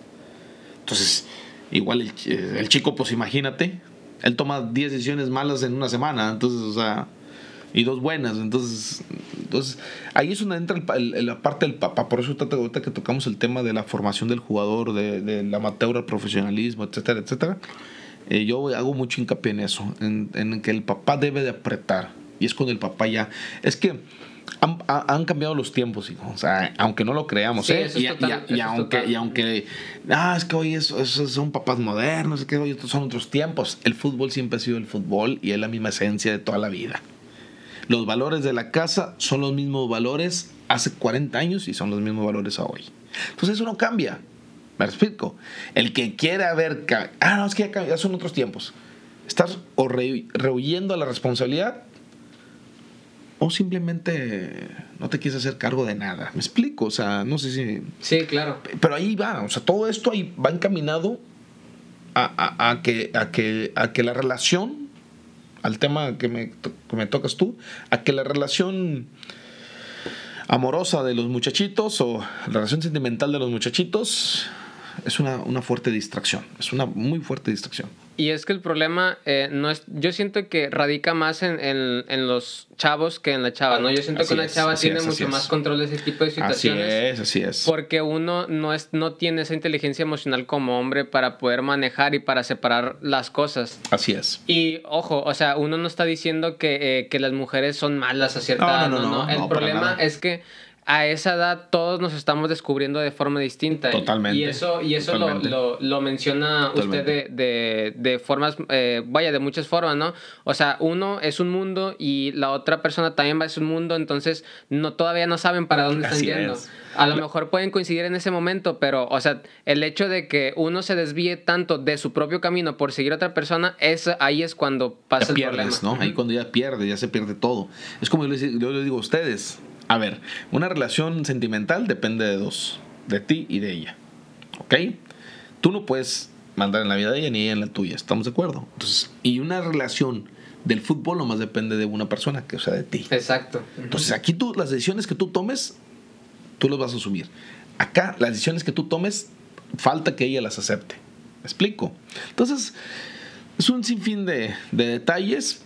Entonces, igual el, el chico, pues imagínate, él toma 10 decisiones malas en una semana, entonces, o sea, y dos buenas, entonces, entonces ahí es donde entra la parte del papá, por eso ahorita ahorita que tocamos el tema de la formación del jugador, de, del amateur al profesionalismo, etcétera, etcétera, eh, yo hago mucho hincapié en eso, en, en que el papá debe de apretar, y es cuando el papá ya, es que han, ha- han cambiado los tiempos, hijo. O sea, aunque no lo creamos, Sí, ¿eh? es y, total, y- eso y es aunque, y aunque, ah, es que hoy es- esos son papás modernos, es que hoy son otros tiempos. El fútbol siempre ha sido el fútbol y es la misma esencia de toda la vida. Los valores de la casa son los mismos valores hace 40 años y son los mismos valores a hoy. Entonces eso no cambia. ¿Me explico? El que quiera ver, ah, no, es que ya, son otros tiempos. Estás o re- rehuyendo a la responsabilidad o simplemente no te quieres hacer cargo de nada. ¿Me explico? O sea, no sé si... Sí, claro. Pero ahí va, o sea, todo esto ahí va encaminado a, a- a que, a, que, a que la relación, al tema que me, que me tocas tú, a que la relación amorosa de los muchachitos o la relación sentimental de los muchachitos es una, una fuerte distracción, es una muy fuerte distracción. Y es que el problema eh, no es, yo siento que radica más en, en, en, los chavos que en la chava, ¿no? Yo siento que una chava tiene mucho más control de ese tipo de situaciones. Así es, así es. Porque uno no, es, no tiene esa inteligencia emocional como hombre para poder manejar y para separar las cosas. Así es. Y ojo, o sea, uno no está diciendo que, eh, que las mujeres son malas a cierta edad, no, no, no, no, El problema es que a esa edad todos nos estamos descubriendo de forma distinta. Totalmente. Y eso, y eso lo, lo, lo, menciona usted de, de, de formas, eh, vaya, de muchas formas, ¿no? O sea, uno es un mundo y la otra persona también va a ser un mundo, entonces no, todavía no saben para dónde están yendo. Es. A lo mejor pueden coincidir en ese momento, pero, o sea, el hecho de que uno se desvíe tanto de su propio camino por seguir a otra persona, es, ahí es cuando pasa ya el pierdes, problema. ¿no? Ahí cuando ya pierde, ya se pierde todo. Es como yo les, yo les digo a ustedes, a ver, una relación sentimental depende de dos, de ti y de ella. ¿Ok? Tú no puedes mandar en la vida de ella ni ella en la tuya, ¿estamos de acuerdo? Entonces, y una relación del fútbol nomás depende de una persona, que o sea, de ti. Exacto. Entonces, aquí tú, las decisiones que tú tomes, tú las vas a asumir. Acá, las decisiones que tú tomes, falta que ella las acepte. ¿Me explico? Entonces, es un sinfín de, de detalles,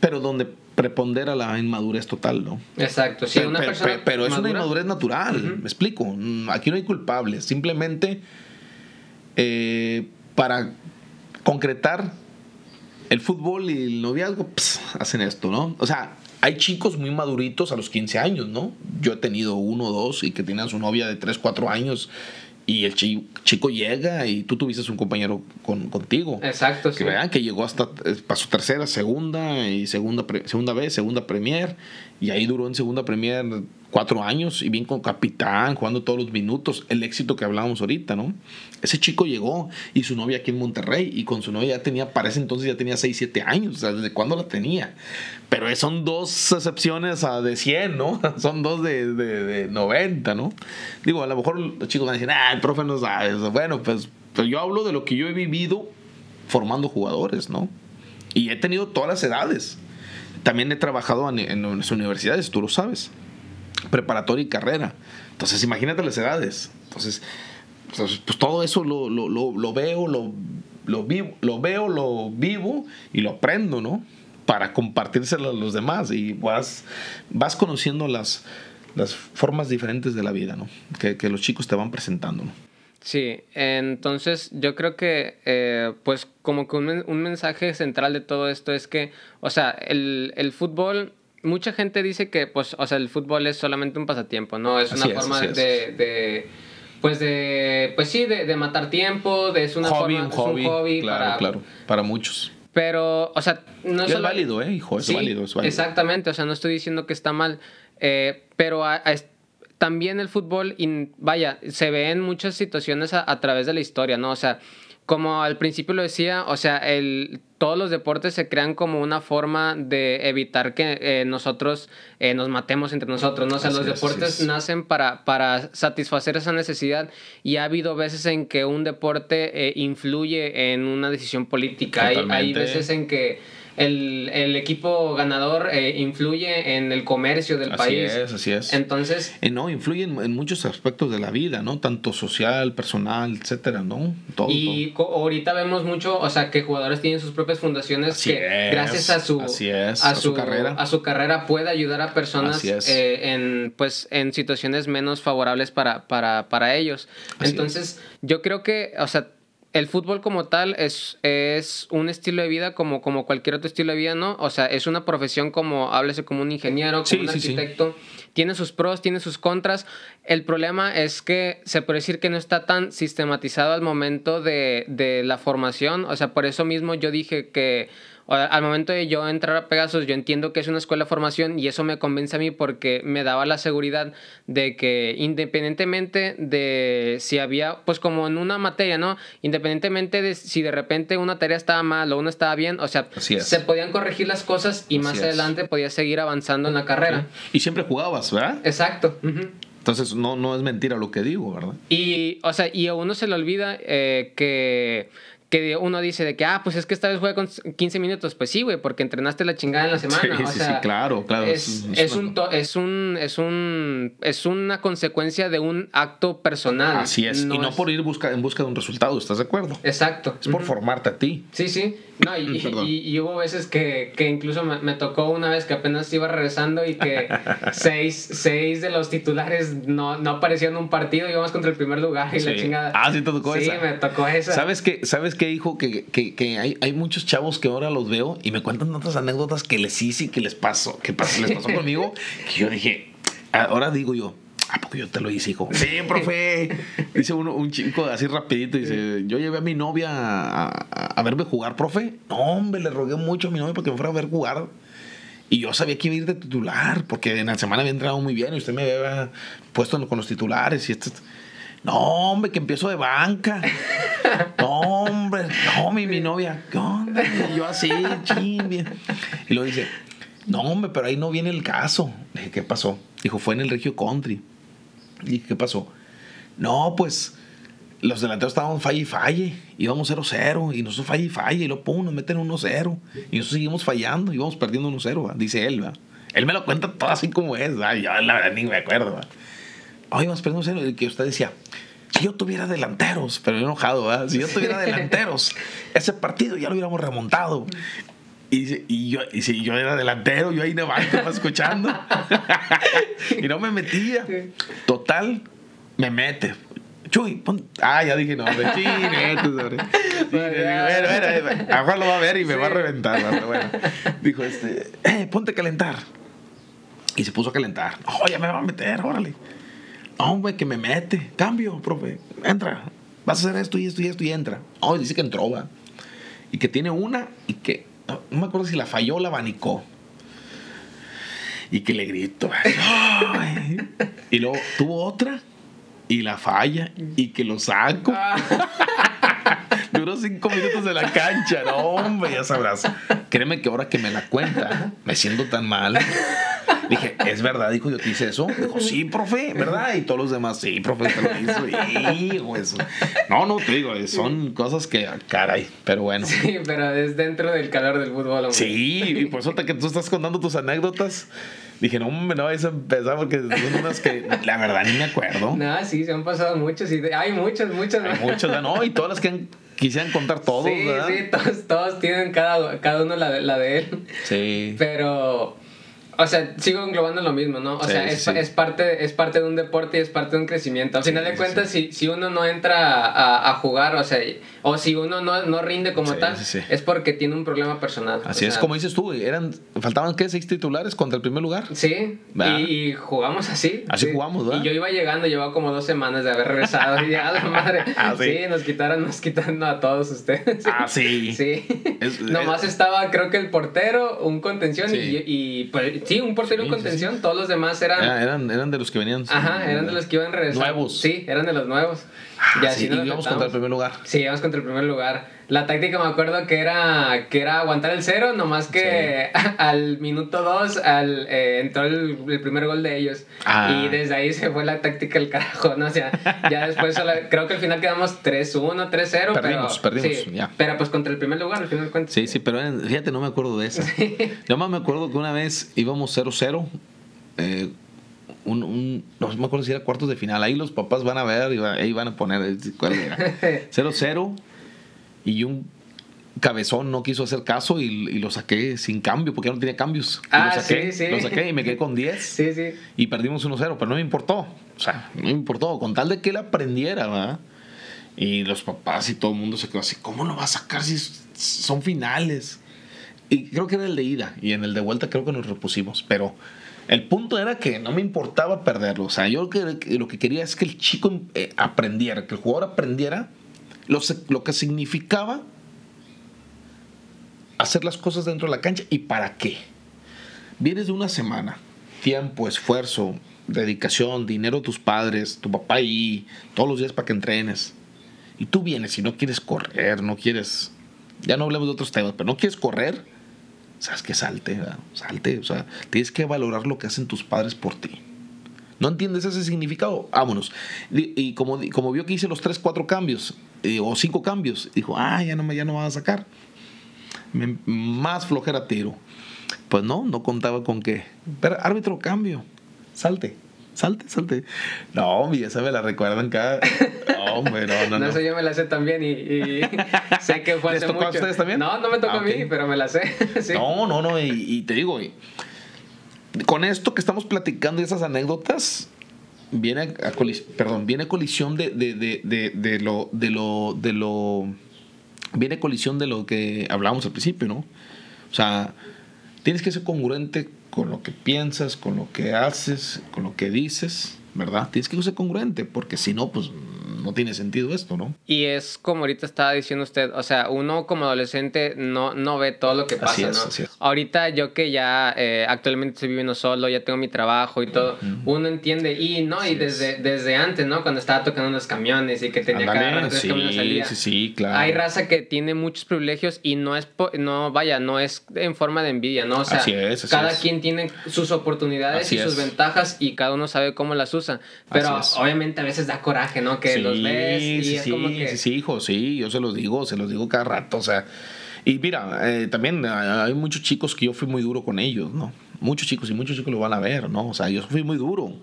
pero donde prepondera la inmadurez total, ¿no? Exacto, sí, pero, una persona pero es una inmadurez natural, uh -huh. me explico. Aquí no hay culpables, simplemente eh, para concretar el fútbol y el noviazgo, pss, hacen esto, ¿no? O sea, hay chicos muy maduritos a los 15 años, ¿no? Yo he tenido uno o dos y que tenían su novia de 3, 4 años y el chico llega y tú tuviste un compañero con, contigo. Exacto, que sí. vean que llegó hasta para su tercera, segunda y segunda, segunda vez, segunda premier y ahí duró en segunda premier cuatro años y bien con capitán, jugando todos los minutos, el éxito que hablábamos ahorita, ¿no? Ese chico llegó y su novia aquí en Monterrey y con su novia ya tenía, para ese entonces ya tenía 6, 7 años, o sea, ¿desde cuándo la tenía? Pero son dos excepciones a de 100, ¿no? Son dos de, de, de 90, ¿no? Digo, a lo mejor los chicos van a decir, ah, el profe no sabe, bueno, pues, pues yo hablo de lo que yo he vivido formando jugadores, ¿no? Y he tenido todas las edades. También he trabajado en, en las universidades, tú lo sabes preparatoria y carrera. Entonces, imagínate las edades. Entonces, pues, pues todo eso lo, lo, lo, lo, veo, lo, lo, vivo, lo veo, lo vivo y lo aprendo, ¿no? Para compartírselo a los demás y vas, vas conociendo las, las formas diferentes de la vida, ¿no? Que, que los chicos te van presentando, ¿no? Sí, entonces yo creo que, eh, pues como que un, un, mensaje central de todo esto es que, o sea, el, el fútbol mucha gente dice que, pues, o sea, el fútbol es solamente un pasatiempo, ¿no? Es una forma de, de, pues, de, pues sí, de, de, matar tiempo, de, es una hobby, forma, un hobby, es un hobby claro, para, claro, para muchos. Pero, o sea, no es solo... válido, ¿eh, hijo? Es, sí, válido, es válido. Exactamente, o sea, no estoy diciendo que está mal, eh, pero a, a, también el fútbol, in, vaya, se ve en muchas situaciones a, a través de la historia, ¿no? O sea, como al principio lo decía, o sea, el, todos los deportes se crean como una forma de evitar que eh, nosotros eh, nos matemos entre nosotros, ¿no? O sea, así los es, deportes es. nacen para, para satisfacer esa necesidad y ha habido veces en que un deporte eh, influye en una decisión política. Hay, hay, veces en que el, el equipo ganador eh, influye en el comercio del así país. Así es, así es. Entonces. Eh, no, influye en, en, muchos aspectos de la vida, ¿no? Tanto social, personal, etcétera, ¿no? Todo. Y todo. ahorita vemos mucho, o sea, que jugadores tienen sus propias fundaciones así que es, gracias a su, así es, a, a, su, su, carrera. A su carrera puede ayudar a personas eh, en, pues, en situaciones menos favorables para, para, para ellos. Así Entonces, yo creo que, o sea, el fútbol como tal es, es un estilo de vida como, como cualquier otro estilo de vida, ¿no? O sea, es una profesión como, háblese como un ingeniero, como sí, un sí, arquitecto. Sí. Tiene sus pros, tiene sus contras. El problema es que se puede decir que no está tan sistematizado al momento de, de la formación. O sea, por eso mismo yo dije que al momento de yo entrar a Pegasus, yo entiendo que es una escuela de formación y eso me convence a mí porque me daba la seguridad de que independientemente de si había, pues como en una materia, ¿no? Independientemente de si de repente una tarea estaba mal o una estaba bien, o sea, se podían corregir las cosas y Así más es. adelante podía seguir avanzando en la carrera. Y siempre jugabas, ¿verdad? Exacto. Uh -huh. Entonces no, no es mentira lo que digo, ¿verdad? Y, o sea, y a uno se le olvida eh, que que uno dice de que, ah, pues es que esta vez juega con 15 minutos. Pues sí, güey, porque entrenaste la chingada en la semana. Sí, o sí, sea, sí, claro, claro. Es, es, un, to- es, un, es, un, es una consecuencia de un acto personal. Así es. y no por ir busca, en busca de un resultado, ¿estás de acuerdo? Exacto. Es por formarte a ti. Sí, sí. No, y, Perdón. y- y hubo veces que, que incluso me, me tocó una vez que apenas iba regresando y que seis, seis de los titulares no, no aparecían en un partido, íbamos contra el primer lugar y la Sí. chingada. Ah, sí te tocó sí, esa. me tocó esa. ¿Sabes qué, ¿Sabes qué, hijo? Que, que, que hay, hay muchos chavos que ahora los veo y me cuentan tantas anécdotas que les hice y que les pasó, que pas- les pasó conmigo, que yo dije, ahora digo yo, ¿a poco yo te lo hice, hijo? Sí, profe. Dice uno, un chico así rapidito, dice, yo llevé a mi novia a, a- a verme jugar, profe. No, hombre, le rogué mucho a mi novia para que me fuera a ver jugar. Y yo sabía que iba a ir de titular, porque en la semana había entrado muy bien y usted me había puesto con los titulares y esto. No, hombre, que empiezo de banca. No, hombre, no, mi, mi novia. ¿Qué onda? Y yo así, ching, bien. Y luego dice, no, hombre, pero ahí no viene el caso. Le dije, ¿qué pasó? Dijo, fue en el Regio Country. Y ¿qué pasó? No, pues los delanteros estaban falle y falle. Íbamos 0-0 y nosotros falle y falle. Y luego, pum, nos meten 1-0. Y nosotros seguimos fallando. Y íbamos perdiendo 1-0, ¿va? dice él. ¿va? Él me lo cuenta todo así como es. ¿va? Yo la verdad ni me acuerdo. ¿va? Oh, íbamos perdiendo 1-0. Y que usted decía, si yo tuviera delanteros, pero enojado, ¿va? si yo tuviera delanteros, ese partido ya lo hubiéramos remontado. Y, dice, y yo, y si yo era delantero, yo ahí de banco va escuchando. y no me metía. Total, me mete. Chuy, pon... Ah, ya dije, no, hombre. Sí, le digo, bueno, bueno, bueno, a Juan lo va a ver y me va a reventar, ¿no? pero bueno. Dijo, este, eh, ponte a calentar. Y se puso a calentar. No, ya me va a meter, órale. Hombre, que me mete. Cambio, profe. Entra. Vas a hacer esto y esto y esto y entra. Oh, dice que entró, va. Y que tiene una y que. No, me acuerdo si la falló o la abanicó. Y que le grito. Y luego tuvo otra y la falla y que lo saco. Duró cinco minutos de la cancha. No, hombre, ya sabrás. Créeme que ahora que me la cuenta, me siento tan mal. Dije, ¿es verdad? Dijo, yo te hice eso. Dijo, sí, profe, ¿verdad? Y todos los demás, sí, profe, te lo hizo. Hijo, eso. No, no, te digo, son cosas que, caray, pero bueno. sí, pero es dentro del calor del fútbol. hombre. Sí, y por eso que tú estás contando tus anécdotas. Dije, no, hombre, no vais a empezar porque son unas que la verdad ni me acuerdo. No, sí, se han pasado muchos y hay muchas, muchas. ¿no? Hay ¿verdad? ¿no? Y todas las que han- quisieran contar todos, sí, ¿verdad? sí, todos, todos tienen cada, cada uno la la de él. Sí. Pero, o sea, sigo englobando lo mismo, ¿no? O Sí, sea, es, sí. es, parte, es parte de un deporte y es parte de un crecimiento. Al Sí, final de cuentas, si, si uno no entra a, a jugar, o sea, o si uno no, no rinde como tal, es porque tiene un problema personal. Así O es sea, como dices tú, eran, faltaban qué, seis titulares contra el primer lugar. Sí, y, y jugamos así. Así sí. jugamos, ¿verdad? Y yo iba llegando, llevaba como dos semanas de haber regresado y ya la madre. Ah, ¿sí? nos quitaron, nos quitaron a todos ustedes. Ah, sí. Sí. Es- Nomás es- estaba, creo que el portero, un contención Sí. y, y pues, sí, un portero Sí, sí, contención. Todos los demás eran. Era- eran, eran de los que venían. Ajá, eran de los que iban regresando. Nuevos. Sí, eran de los nuevos. Ah, y así sí, nos y íbamos contra el primer lugar. Sí, íbamos contra el primer lugar. La táctica me acuerdo que era, que era aguantar el cero, nomás que al minuto dos al, eh, entró el, el primer gol de ellos. Ah. Y desde ahí se fue la táctica el carajo, ¿no? O sea, ya después solo- creo que al final quedamos 3-1, 3-0. Perdimos, pero, perdimos, sí, ya. Pero pues contra el primer lugar, al final cuentas. Sí, sí, pero fíjate, no me acuerdo de esa. Yo más me acuerdo que una vez íbamos 0-0. eh, un, un- no me acuerdo si era cuartos de final. Ahí los papás van a ver y va- ahí van a poner cuál era. 0-0 y un cabezón no quiso hacer caso y, y lo saqué sin cambio porque ya no tenía cambios. Y Ah, lo saqué, sí, sí. lo saqué y me quedé con 10 Sí, sí. y perdimos 1-0, pero no me importó. O sea, no me importó, con tal de que él aprendiera, ¿verdad? Y los papás y todo el mundo se quedó así, ¿cómo lo va a sacar si son finales? Y creo que era el de ida y en el de vuelta creo que nos repusimos, pero el punto era que no me importaba perderlo. O sea, yo lo que, quería es que el chico eh, aprendiera, que el jugador aprendiera lo, lo que significaba hacer las cosas dentro de la cancha y para qué. Vienes de una semana, tiempo, esfuerzo, dedicación, dinero de tus padres, tu papá ahí, todos los días para que entrenes. Y tú vienes y no quieres correr, no quieres, ya no hablemos de otros temas, pero no quieres correr, sabes que salte, salte, o sea, tienes que valorar lo que hacen tus padres por ti. ¿No entiendes ese significado? Vámonos. Y, como, como vio que hice los tres, cuatro cambios, o cinco cambios. Dijo, ah, ya no me ya no a sacar. más flojera tiro. Pues no, no contaba con que. Pero árbitro, cambio. Salte. Salte, salte. No, esa me la recuerdan cada. No, hombre, no, no. No, sé, yo me la sé también y, sé que fue hace tocó a ustedes también? No, no me tocó a ah, mí, pero me la sé. No, no, no, y, te digo, con esto que estamos platicando y esas anécdotas, viene a, colisión, perdón, viene colisión de, de, de, de, lo, de lo, de lo, viene colisión de lo que hablábamos al principio, ¿no? O sea, tienes que ser congruente con lo que piensas, con lo que haces, con lo que dices, ¿verdad? Tienes que ser congruente, porque si no, pues no tiene sentido esto, ¿no? Y es como ahorita estaba diciendo usted, o sea, uno como adolescente no, no ve todo lo que pasa, así es, ¿no? Así es. Ahorita yo que ya eh, actualmente estoy viviendo solo, ya tengo mi trabajo y todo, uno entiende, y no, y desde, desde antes, ¿no? Cuando estaba tocando los camiones y que tenía que cada sí, camiones Sí, sí, claro. Hay raza que tiene muchos privilegios y no es, no, vaya, no es en forma de envidia, ¿no? O sea, así es, cada quien tiene sus oportunidades y sus ventajas y cada uno sabe cómo las usa. Pero obviamente a veces da coraje, ¿no? Que los sí, sí, sí, sí, hijo, sí, yo se los digo, se los digo cada rato, o sea. Y mira, eh, también hay muchos chicos que yo fui muy duro con ellos, ¿no? Muchos chicos y muchos chicos lo van a ver, ¿no? O sea, yo fui muy duro.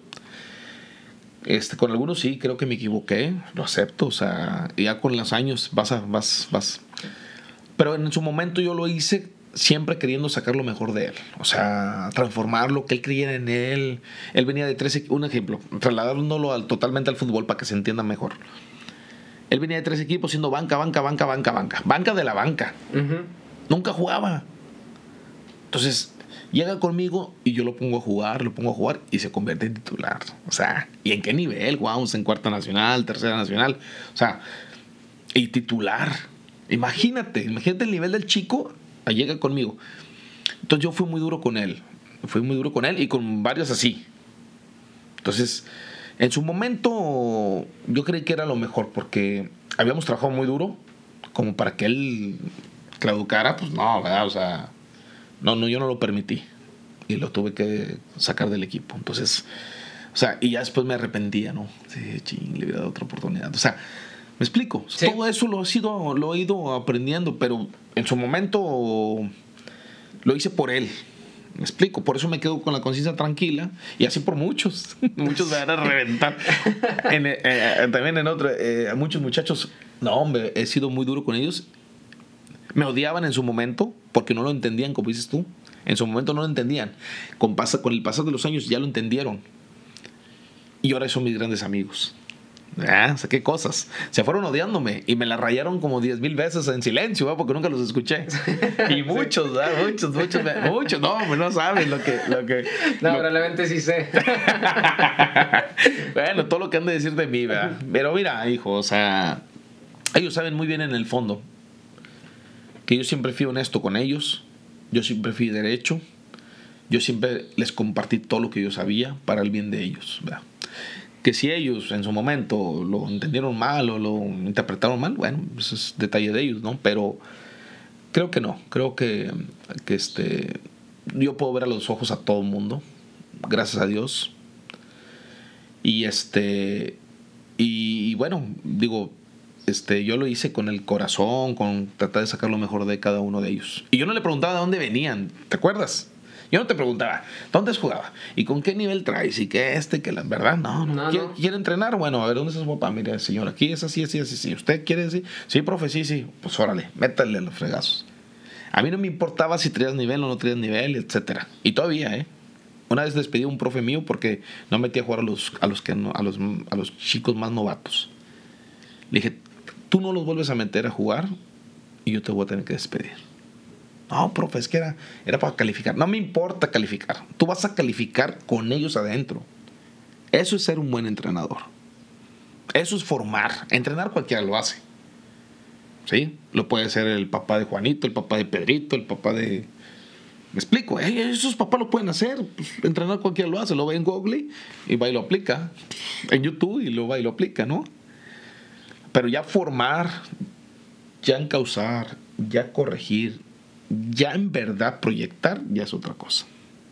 Este, con algunos sí, creo que me equivoqué, lo acepto, o sea, ya con los años vas a, vas, vas. Pero en su momento yo lo hice siempre queriendo sacar lo mejor de él, o sea, transformarlo, que él creyera en él. Él venía de tres, un ejemplo, trasladándolo al, totalmente al fútbol para que se entienda mejor. Él venía de tres equipos siendo banca, banca, banca, banca, banca, banca de la banca. Nunca jugaba. Entonces, llega conmigo y yo lo pongo a jugar, lo pongo a jugar y se convierte en titular. O sea, ¿y en qué nivel? Jugamos en cuarta nacional, tercera nacional. O sea, y titular. Imagínate, imagínate el nivel del chico llega conmigo. Entonces yo fui muy duro con él. Fui muy duro con él y con varios así. Entonces, en su momento yo creí que era lo mejor porque habíamos trabajado muy duro como para que él claudicara, pues no, ¿verdad? O sea, no, no, yo no lo permití y lo tuve que sacar del equipo. Entonces, o sea, y ya después me arrepentía, ¿no? Sí, ching, le había dado otra oportunidad. O sea, me explico. Todo eso lo he, sido, lo he ido aprendiendo, pero en su momento lo hice por él. Me explico, por eso me quedo con la conciencia tranquila y así por muchos. muchos me van a reventar. Eh, eh, también en otro, eh, muchos muchachos, no, hombre, he sido muy duro con ellos. Me odiaban en su momento porque no lo entendían, como dices tú. En su momento no lo entendían. Con, pasa, con el pasar de los años ya lo entendieron. Y ahora son mis grandes amigos. Ah, qué cosas. Se fueron odiándome y me la rayaron como diez mil veces en silencio, porque nunca los escuché. Y muchos, muchos, muchos, muchos. No, no saben lo que. Lo que no, probablemente sí sé. bueno, todo lo que han de decir de mí, ¿verdad? Pero mira, hijo, o sea, ellos saben muy bien en el fondo que yo siempre fui honesto con ellos, yo siempre fui derecho, yo siempre les compartí todo lo que yo sabía para el bien de ellos, ¿verdad? Que si ellos en su momento lo entendieron mal o lo interpretaron mal, bueno, eso es detalle de ellos, ¿no? Pero creo que no, creo que, que este, yo puedo ver a los ojos a todo el mundo, gracias a Dios. Y este, y, bueno, digo, este, yo lo hice con el corazón, con tratar de sacar lo mejor de cada uno de ellos. Y yo no le preguntaba de dónde venían, ¿te acuerdas? Yo no te preguntaba, ¿dónde jugado? ¿Y con qué nivel traes? ¿Y qué este? que la verdad? No, no. ¿Quiere, entrenar? Bueno, a ver, ¿dónde está su papá? Mire, señor, aquí es así, así, así, así. ¿Usted quiere decir? Sí, profe, sí, sí. Pues órale, métale los fregazos. A mí no me importaba si traías nivel o no traías nivel, etcétera. Y todavía, ¿eh? Una vez despedí a un profe mío porque no metía a jugar a los, a los, que a los, a los chicos más novatos. Le dije, tú no los vuelves a meter a jugar y yo te voy a tener que despedir. No, profe, es que era, era para calificar. No me importa calificar. Tú vas a calificar con ellos adentro. Eso es ser un buen entrenador. Eso es formar. Entrenar cualquiera lo hace. ¿Sí? Lo puede ser el papá de Juanito, el papá de Pedrito, el papá de... Me explico, eh, esos papás lo pueden hacer. Pues, entrenar cualquiera lo hace. Lo ve en Google y va y lo aplica. En YouTube y lo va y lo aplica, ¿no? Pero ya formar, ya encauzar, ya corregir, ya en verdad proyectar ya es otra cosa.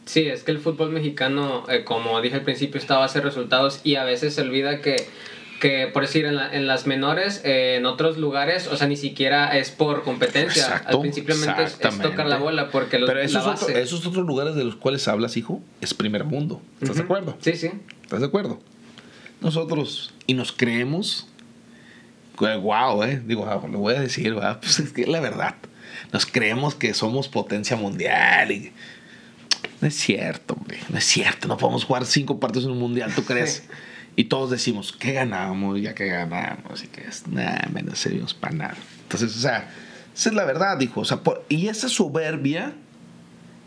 Sí, es que el fútbol mexicano, eh, como dije al principio, está a base de resultados y a veces se olvida que que por decir en, en las menores, eh, en otros lugares, o sea, ni siquiera es por competencia. Exacto, Al principio es, es tocar la bola porque los, Pero esos, la otro- base. esos otros lugares de los cuales hablas, hijo, es primer mundo. ¿Estás de acuerdo? Sí, sí. ¿Estás de acuerdo? Nosotros, y nos creemos, wow, eh, digo, ah, lo voy a decir, ¿verdad? pues es que es la verdad, nos creemos que somos potencia mundial y no es cierto, hombre, no es cierto, no podemos jugar cinco partidos en un mundial, ¿tú crees? Y todos decimos, ¿qué ganamos? Ya que ganamos, y que es, nada, menos servimos para nada. Entonces, o sea, esa es la verdad, dijo, o sea, por- y esa soberbia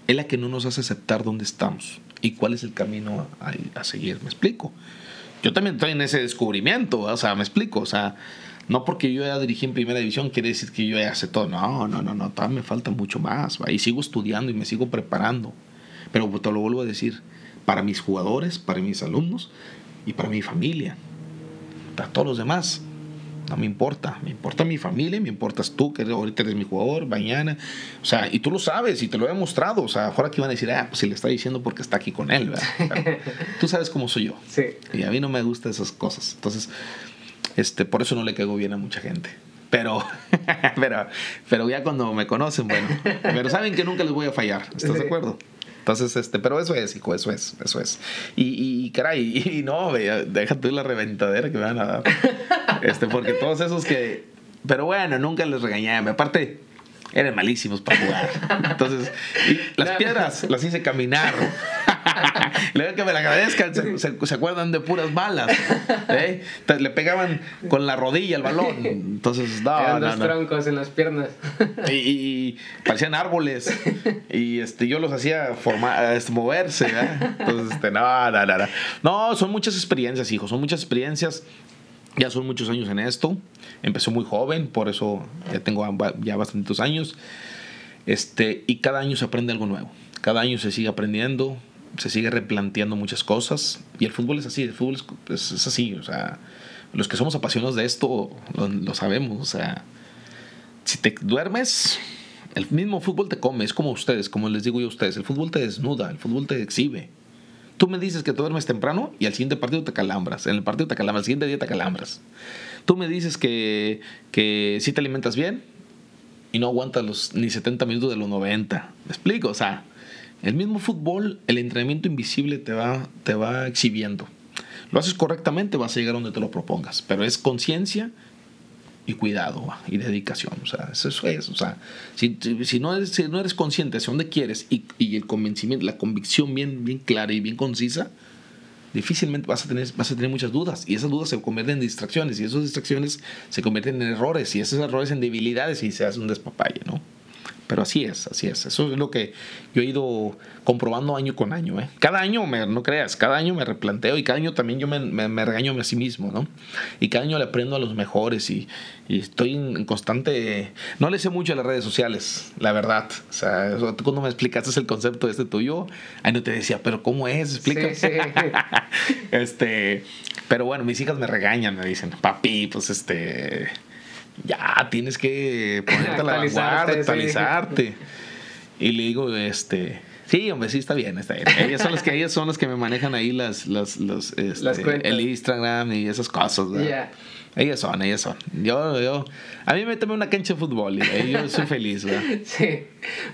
es la que no nos hace aceptar dónde estamos y cuál es el camino a, a seguir. ¿Me explico? Yo también estoy en ese descubrimiento, o sea, me explico, o sea, no porque yo ya dirigí en primera división quiere decir que yo ya sé todo. No, no, no, no, todavía me falta mucho más, ¿va? y sigo estudiando y me sigo preparando. Pero te lo vuelvo a decir, para mis jugadores, para mis alumnos y para mi familia, para todos los demás. No me importa, me importa mi familia, me importas tú, que ahorita eres mi jugador, mañana. O sea, y tú lo sabes y te lo he demostrado. O sea, ahora aquí van a decir, ah, pues si le está diciendo porque está aquí con él, ¿verdad? Pero tú sabes cómo soy yo. Sí. Y a mí no me gustan esas cosas. Entonces, este, por eso no le caigo bien a mucha gente. Pero, pero, pero ya cuando me conocen, bueno. Pero saben que nunca les voy a fallar. ¿Estás de acuerdo? Entonces, este, pero eso es, hijo, eso es, eso es. Y, y caray, y, no, ve, déjate la reventadera que me van a dar. Este, porque todos esos que. Pero bueno, nunca les regañé. Aparte, eran malísimos para jugar. Entonces, y las piedras las hice caminar. Luego que me la agradezcan, se, se- se acuerdan de puras balas. ¿eh? Le pegaban con la rodilla el balón. Entonces, no, Eran no, dos no. troncos en las piernas. Y, y parecían árboles. Y este, yo los hacía formar, este, moverse. ¿verdad? Entonces, este, no, no, no, no. No, son muchas experiencias, hijo. Son muchas experiencias. Ya son muchos años en esto. Empezó muy joven, por eso ya tengo ya bastantes años. Este, y cada año se aprende algo nuevo. Cada año se sigue aprendiendo, se sigue replanteando muchas cosas. Y el fútbol es así, el fútbol es así. O sea, los que somos apasionados de esto lo, lo sabemos. O sea, si te duermes, el mismo fútbol te come. Es como ustedes, como les digo yo a ustedes. El fútbol te desnuda, el fútbol te exhibe. Tú me dices que te duermes temprano y al siguiente partido te calambras. En el partido te calambras, al siguiente día te calambras. Tú me dices que, que sí te alimentas bien y no aguantas los, ni 70 minutos de los 90. ¿Me explico? O sea, el mismo fútbol, el entrenamiento invisible te va, te va exhibiendo. Lo haces correctamente, vas a llegar donde te lo propongas. Pero es conciencia y cuidado y dedicación. O sea, eso es. O sea, si, si- si no, eres, si no eres consciente hacia dónde quieres y, y el convencimiento, la convicción bien, bien clara y bien concisa, difícilmente vas a, tener, vas a tener muchas dudas. Y esas dudas se convierten en distracciones. Y esas distracciones se convierten en errores. Y esos errores en debilidades y se hace un despapalle, ¿no? Pero así es, así es. Eso es lo que yo he ido comprobando año con año. ¿eh? Cada año, me, no creas, cada año me replanteo y cada año también yo me, me, me regaño a sí mismo, ¿no? Y cada año le aprendo a los mejores y, y estoy en constante... No le sé mucho a las redes sociales, la verdad. O sea, tú cuando me explicaste el concepto este tuyo, ahí no te decía, pero ¿cómo es? Explica. Sí, sí. este, pero bueno, mis hijas me regañan, me dicen, papi, pues este, ya tienes que ponerte a la Actualizarte, vanguardia, sí. actualizarte. Y le digo, este, sí, hombre, sí está bien, está bien. Ellas son las que, ellas son las que me manejan ahí las, las, los, este, Las el Instagram y esas cosas. ¿verdad? Ya. Ellas son, ellas son. Yo, yo, a mí me tome una cancha de fútbol y yo soy feliz, ¿verdad? Sí.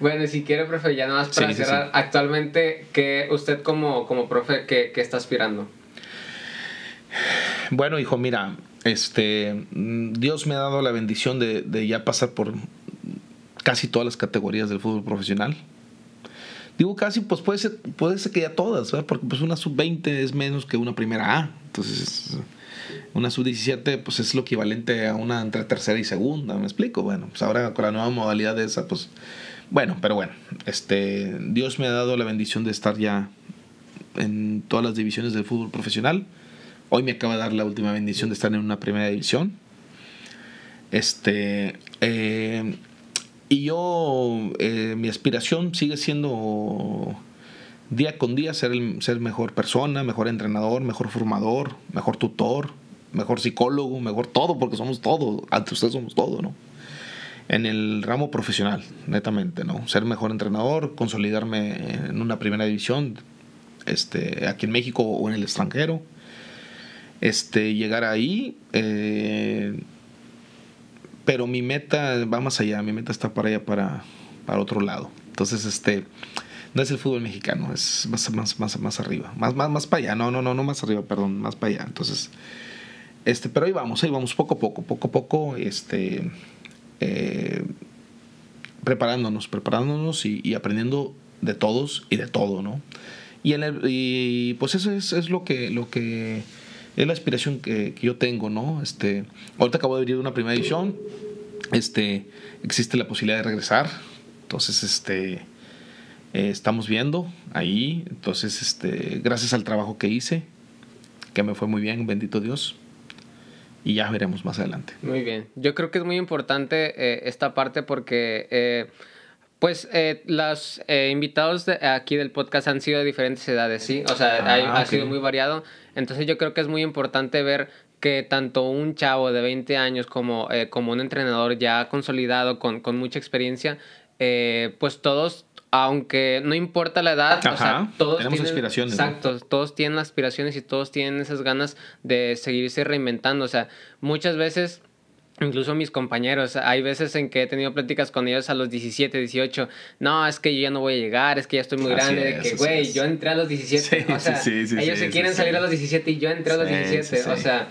Bueno, y si quiere, profe, ya nada más para Sí, sí, cerrar. sí. Actualmente, ¿qué usted como, como profe, qué, qué está aspirando? Bueno, hijo, mira, este, Dios me ha dado la bendición de, ya pasar por casi todas las categorías del fútbol profesional. Digo casi, pues puede ser, puede ser que ya todas, ¿verdad? Porque pues una sub-20 es menos que una primera A. Entonces, una sub-17 pues es lo equivalente a una entre tercera y segunda, ¿me explico? Bueno, pues ahora con la nueva modalidad de esa, pues, bueno, pero bueno, este, Dios me ha dado la bendición de estar ya en todas las divisiones del fútbol profesional. Hoy me acaba de dar la última bendición de estar en una primera división. Este. eh, y yo. eh, mi aspiración sigue siendo. Día con día ser, el- ser mejor persona, mejor entrenador, mejor formador, mejor tutor, mejor psicólogo, mejor todo, porque somos todo. Ante ustedes somos todo, ¿no? En el ramo profesional, netamente, ¿no? Ser mejor entrenador, consolidarme en una primera división, este, aquí en México o en el extranjero este, llegar ahí. Eh, pero mi meta va más allá, mi meta está para allá, para, para otro lado. Entonces, este, no es el fútbol mexicano, es más, más, más, más arriba, más, más, más para allá, no, no, no, no más arriba, perdón, más para allá. Entonces, este, pero ahí vamos, ahí vamos, poco a poco, poco a poco, este, eh, preparándonos, preparándonos y, aprendiendo de todos y de todo, ¿no? Y, en el, y pues eso es, es, lo que, lo que es la aspiración que, que, yo tengo, ¿no? Este, ahorita acabo de venir una primera edición, este, existe la posibilidad de regresar, entonces, este, eh, estamos viendo ahí, entonces, este, gracias al trabajo que hice, que me fue muy bien, bendito Dios, y ya veremos más adelante. Muy bien, yo creo que es muy importante eh, esta parte porque... Eh, pues eh, los invitados de aquí del podcast han sido de diferentes edades, ¿sí? O sea, ah, ha, sido muy variado. Entonces yo creo que es muy importante ver que tanto un chavo de 20 años como, como un entrenador ya consolidado, con, con mucha experiencia, pues todos aunque no importa la edad, o sea, todos tenemos tienen, aspiraciones. Exacto, todos tienen aspiraciones y todos tienen esas ganas de seguirse reinventando. O sea, muchas veces, incluso mis compañeros, hay veces en que he tenido pláticas con ellos a los 17, 18. No, es que yo ya no voy a llegar, es que ya estoy muy grande. de que, güey, yo entré a los 17. o sea, ellos se quieren salir a los 17 y yo entré a los 17. O sea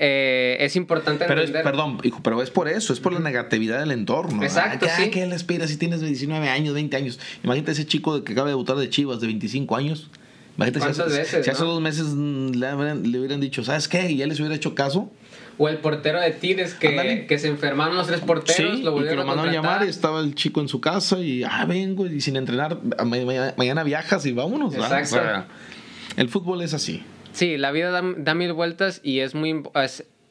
eh, es importante pero Es, perdón, hijo, pero es por eso, es por la negatividad del entorno. Exacto, sí. ¿Qué le espera si tienes 19 años, 20 años? Imagínate ese chico que acaba de debutar de Chivas de 25 años. Imagínate si, hace, veces, si hace dos meses le, le, hubieran dicho, ¿sabes qué? Y ya les hubiera hecho caso. O el portero de Tigres que, que se enfermaron los tres porteros, lo volvieron y que lo mandaron a llamar y estaba el chico en su casa y, ah, vengo y sin entrenar, mañana, viajas y vámonos. Exacto. el fútbol es así. Sí, la vida da, mil vueltas y es muy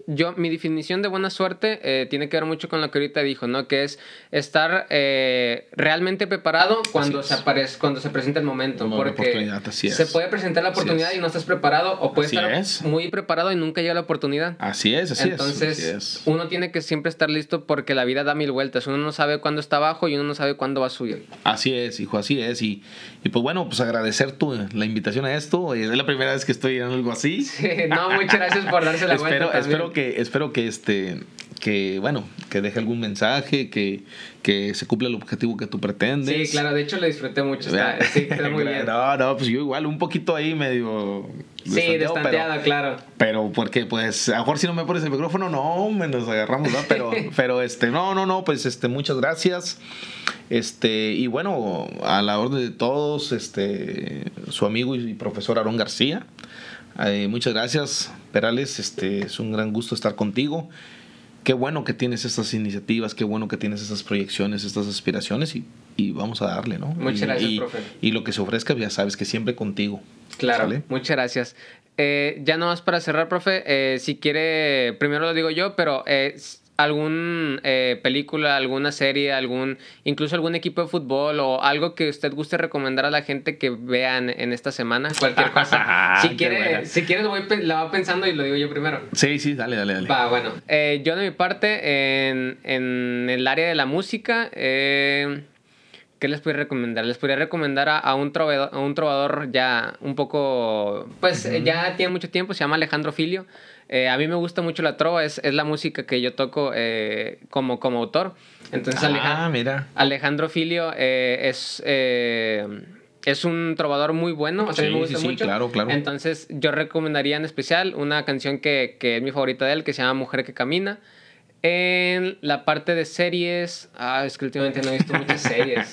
yo, mi definición de buena suerte eh, tiene que ver mucho con lo que ahorita dijo, ¿no? Que es estar eh, realmente preparado cuando se aparece, cuando se presenta el momento. porque se puede presentar la oportunidad y no estás preparado, o puedes estar muy preparado y nunca llega la oportunidad. Así es, así Entonces, es. Entonces, uno tiene que siempre estar listo porque la vida da mil vueltas. Uno no sabe cuándo está abajo y uno no sabe cuándo va a subir. Así es, hijo, así es. Y, y pues bueno, pues agradecer tu, la invitación a esto. Es la primera vez que estoy en algo así. no, muchas gracias por darse la vuelta. Espero que, espero que este que bueno, que deje algún mensaje, que, que se cumpla el objetivo que tú pretendes. Sí, claro, de hecho le disfruté mucho, está, sí, está muy bien. No, no, pues yo igual, un poquito ahí medio... Sí, destanteado, claro. Pero porque, pues, a lo mejor si no me pones el micrófono, no, me nos agarramos, ¿no? Pero, pero este, no, no, no, pues, este, muchas gracias. Este, y bueno, a la orden de todos, este, su amigo y profesor Aarón García. Eh, muchas gracias, Perales. Este, es un gran gusto estar contigo. Qué bueno que tienes estas iniciativas, qué bueno que tienes estas proyecciones, estas aspiraciones y, y vamos a darle, ¿no? Muchas gracias, profe. Y lo que se ofrezca, ya sabes que siempre contigo. Claro, muchas gracias. Eh, ya nomás para cerrar, profe, eh, si quiere, primero lo digo yo, pero eh, algún eh, película, alguna serie, algún incluso algún equipo de fútbol o algo que usted guste recomendar a la gente que vean en esta semana, cualquier cosa. si quiere, si quieres voy, la va pensando y lo digo yo primero. Sí, sí, dale, dale, dale. Va, bueno, eh, yo de mi parte en, en, el área de la música, eh, ¿Qué les podría recomendar? Les podría recomendar a, un, trovador, a un trovador ya un poco, pues ya tiene mucho tiempo, se llama Alejandro Filio. Eh, a mí me gusta mucho la trova, es, es la música que yo toco eh, como, como autor. Entonces, ah, mira. Alejandro Filio eh, es, es un trovador muy bueno. sí, me gusta sí, mucho. claro, claro. Entonces, yo recomendaría en especial una canción que, que, es mi favorita de él, que se llama Mujer que Camina. En la parte de series, ah, es que últimamente no he visto muchas series.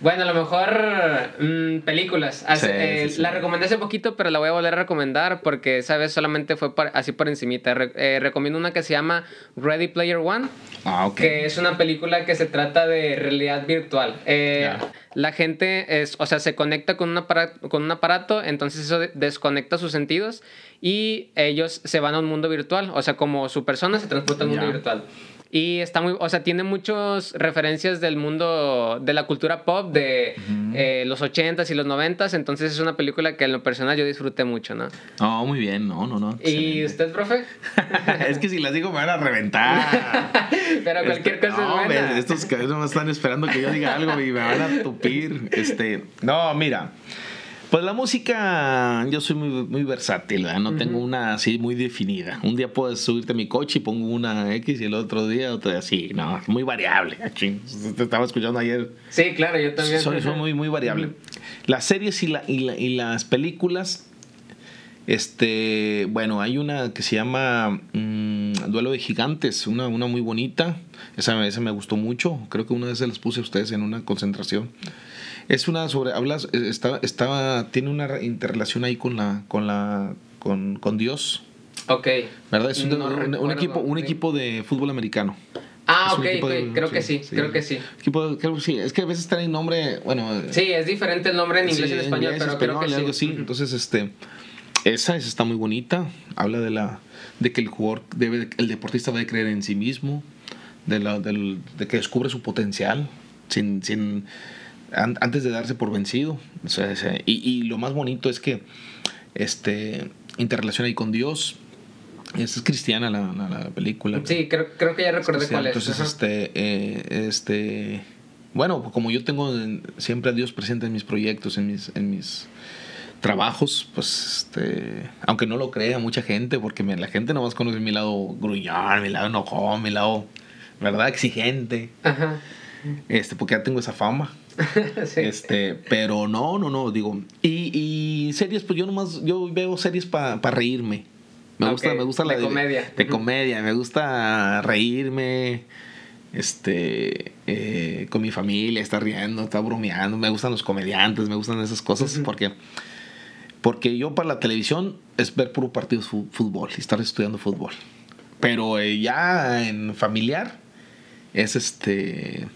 Bueno, a lo mejor mm, películas. Eh, la recomendé hace poquito, pero la voy a volver a recomendar porque esa vez solamente fue así por encimita. Eh, recomiendo una que se llama Ready Player One. Ah, Que es una película que se trata de realidad virtual. Eh, la gente, es, o sea, se conecta con un, aparato, con un aparato, entonces eso desconecta sus sentidos y ellos se van a un mundo virtual. O sea, como su persona se transporta al mundo virtual. Y está muy, o sea, tiene muchas referencias del mundo, de la cultura pop de eh, los 80s y los 90s, entonces es una película que en lo personal yo disfruté mucho, ¿no? No, muy bien, no, no, no. ¿Y usted, profe? es que si las digo me van a reventar. Pero cualquier este, cosa es buena. estos no están esperando que yo diga algo y me van a tupir. Este, no, mira. Pues la música, yo soy muy, muy versátil, ¿verdad? no tengo una así muy definida. Un día puedes subirte a mi coche y pongo una X y el otro día otra así, no, muy variable. Te estaba escuchando ayer. Sí, claro, yo también. Soy, soy muy, muy variable. Las series y, la, y, la, y las películas, este, bueno, hay una que se llama mmm, Duelo de Gigantes, una, una muy bonita. Esa, esa me gustó mucho. Creo que una vez se las puse a ustedes en una concentración. Es una sobre, hablas, está, está, tiene una interrelación ahí con la, con la, con, con Dios. Ok. ¿Verdad? Es un, no un, un equipo, un equipo de fútbol americano. Ah, ok, okay. creo sí, que sí, sí, creo que sí. Equipo, creo, sí. Es que a veces el nombre, bueno. Sí, es diferente el nombre en inglés y en español, inglés, pero español, creo que algo sí. así. Entonces, este, esa, esa está muy bonita. Habla de la, de que el jugador debe, el deportista debe creer en sí mismo, de la, del, de que descubre su potencial, sin, sin antes de darse por vencido. O sea, y, y, lo más bonito es que este, interrelaciona ahí con Dios. Es, es cristiana la, la, la, película. Sí, creo, creo que ya recordé cuál es. Entonces, este, eh, este, bueno, como yo tengo siempre a Dios presente en mis proyectos, en mis, en mis trabajos, pues, este, aunque no lo crea mucha gente, porque me, la gente nomás conoce mi lado gruñón, mi lado enojón, mi lado, ¿verdad? Exigente. Ajá. Este, porque ya tengo esa fama. sí. Este, pero no, no, no, digo. Y, y series, pues yo nomás, yo veo series para pa reírme. Me gusta, me gusta la de comedia. De comedia, me gusta reírme. Este, eh, con mi familia, estar riendo, estar bromeando. Me gustan los comediantes, me gustan esas cosas Ujú. porque. Porque yo para la televisión es ver puro partido de fu- fútbol y estar estudiando fútbol. Pero eh, ya en familiar es este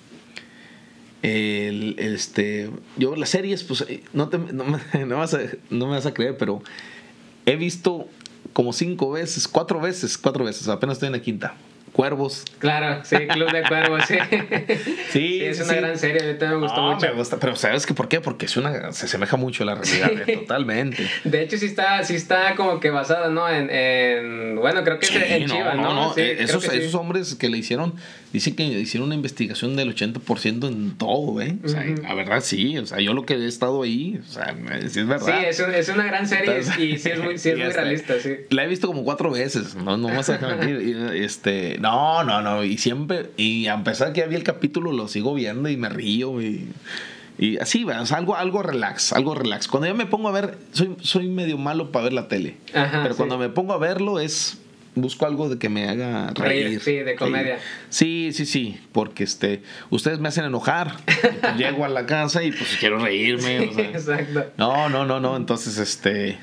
el, este yo las series pues eh, no te no me, no vas a, no me vas a creer pero he visto como cinco veces cuatro veces cuatro veces apenas estoy en la quinta cuervos Claro, sí, Club de Cuervos, sí. Sí, es sí, una sí. gran serie, a mí también me gustó No, mucho. me gusta pero sabes que por qué porque es una se asemeja mucho a la realidad eh, totalmente De hecho, sí está, sí está como que basada, ¿no? En, en bueno, creo que Sí, es en no, Chivas, ¿no? no, no, Sí, eh, esos, sí. esos hombres que le hicieron, dicen que hicieron una investigación del 80% en todo, ¿eh? O sea, la verdad sí, o sea, yo lo que he estado ahí, o sea, sí es Sí, verdad. es, un- es una gran serie Entonces- y sí es muy, sí es muy realista, sí. La he visto como cuatro veces, no, no vas a mentir. Este, no, no, no, y siempre, y a pesar que ya vi el capítulo, lo sigo viendo y me río y, y así, o sea, algo, algo relax, algo relax. Cuando yo me pongo a ver, soy, soy medio malo para ver la tele, Ajá, pero sí. cuando me pongo a verlo es busco algo de que me haga Reír, reír. sí, de comedia. Sí, sí, sí, porque este, ustedes me hacen enojar. pues llego a la casa y pues quiero reírme. o sea. Exacto. No, no, no, no. Entonces, este.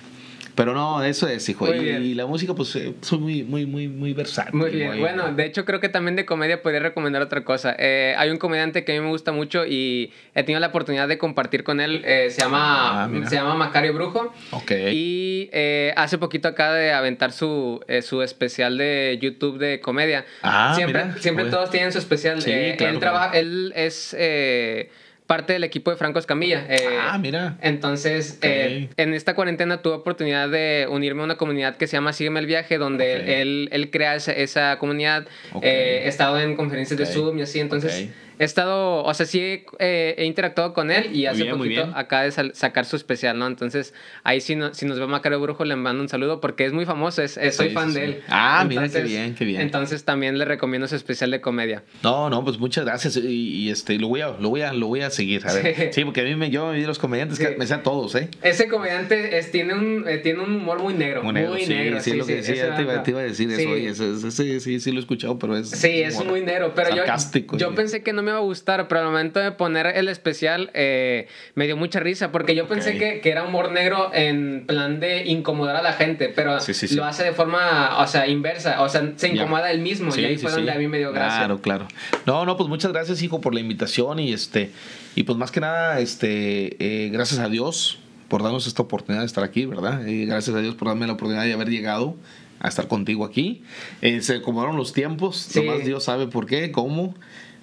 Pero no, eso es, hijo. Muy y, bien. la música, pues, eh, soy muy, muy, muy, muy versátil. Muy bien. muy- Bueno, de hecho creo que también de comedia podría recomendar otra cosa. Eh, hay un comediante que a mí me gusta mucho y he tenido la oportunidad de compartir con él. eh, se, llama, Ah, se llama Macario Brujo. Ok. Y eh, hace poquito acaba de aventar su, eh, su especial de YouTube de comedia. Ah, siempre mira. siempre Oye. todos tienen su especial. Sí, claro, él, trabaja, él es eh, parte del equipo de Franco Escamilla. Eh, ah, mira. entonces, eh, en esta cuarentena tuve oportunidad de unirme a una comunidad que se llama Sígueme el Viaje, donde él, él crea esa, esa comunidad. Ok. Eh, he estado en conferencias de Zoom y así, entonces. He estado, o sea, sí he, eh, he interactuado con él y hace bien, poquito acaba de sacar su especial, ¿no? Entonces, ahí si, no, si nos ve Macario Brujo, le mando un saludo porque es muy famoso, es, es- soy Sí, fan sí, de sí. él. Ah, mira, qué bien, qué bien. Entonces también le recomiendo su especial de comedia. No, no, pues muchas gracias. Y, y, este, lo voy a, lo voy a, lo voy a seguir. A ver. Sí. Sí, porque a mí me, yo, y los comediantes Sí. que me sean todos, ¿eh? Ese comediante es, tiene, un, eh, tiene un humor muy negro. Muy negro. sí, sí, sí, lo que sí, decía, ese te, iba, vato. te iba a decir Sí. eso. Oye, ese- sí, sí, lo he escuchado, pero es. Sí, es muy negro, pero yo, sarcástico yo pensé que no me iba a gustar, pero al momento de poner el especial eh, me dio mucha risa, porque yo pensé Ok. que, que era humor negro en plan de incomodar a la gente, pero Sí, sí, sí. lo hace de forma, o sea, inversa, o sea, se incomoda él mismo, y ahí fue donde a mí me dio gracia. Claro, claro. No, no, pues muchas gracias, hijo, por la invitación y este y pues más que nada, este, eh, gracias a Dios por darnos esta oportunidad de estar aquí, ¿verdad? Y gracias a Dios por darme la oportunidad de haber llegado a estar contigo aquí. Eh, se acomodaron los tiempos, Sí. nomás Dios sabe por qué, cómo.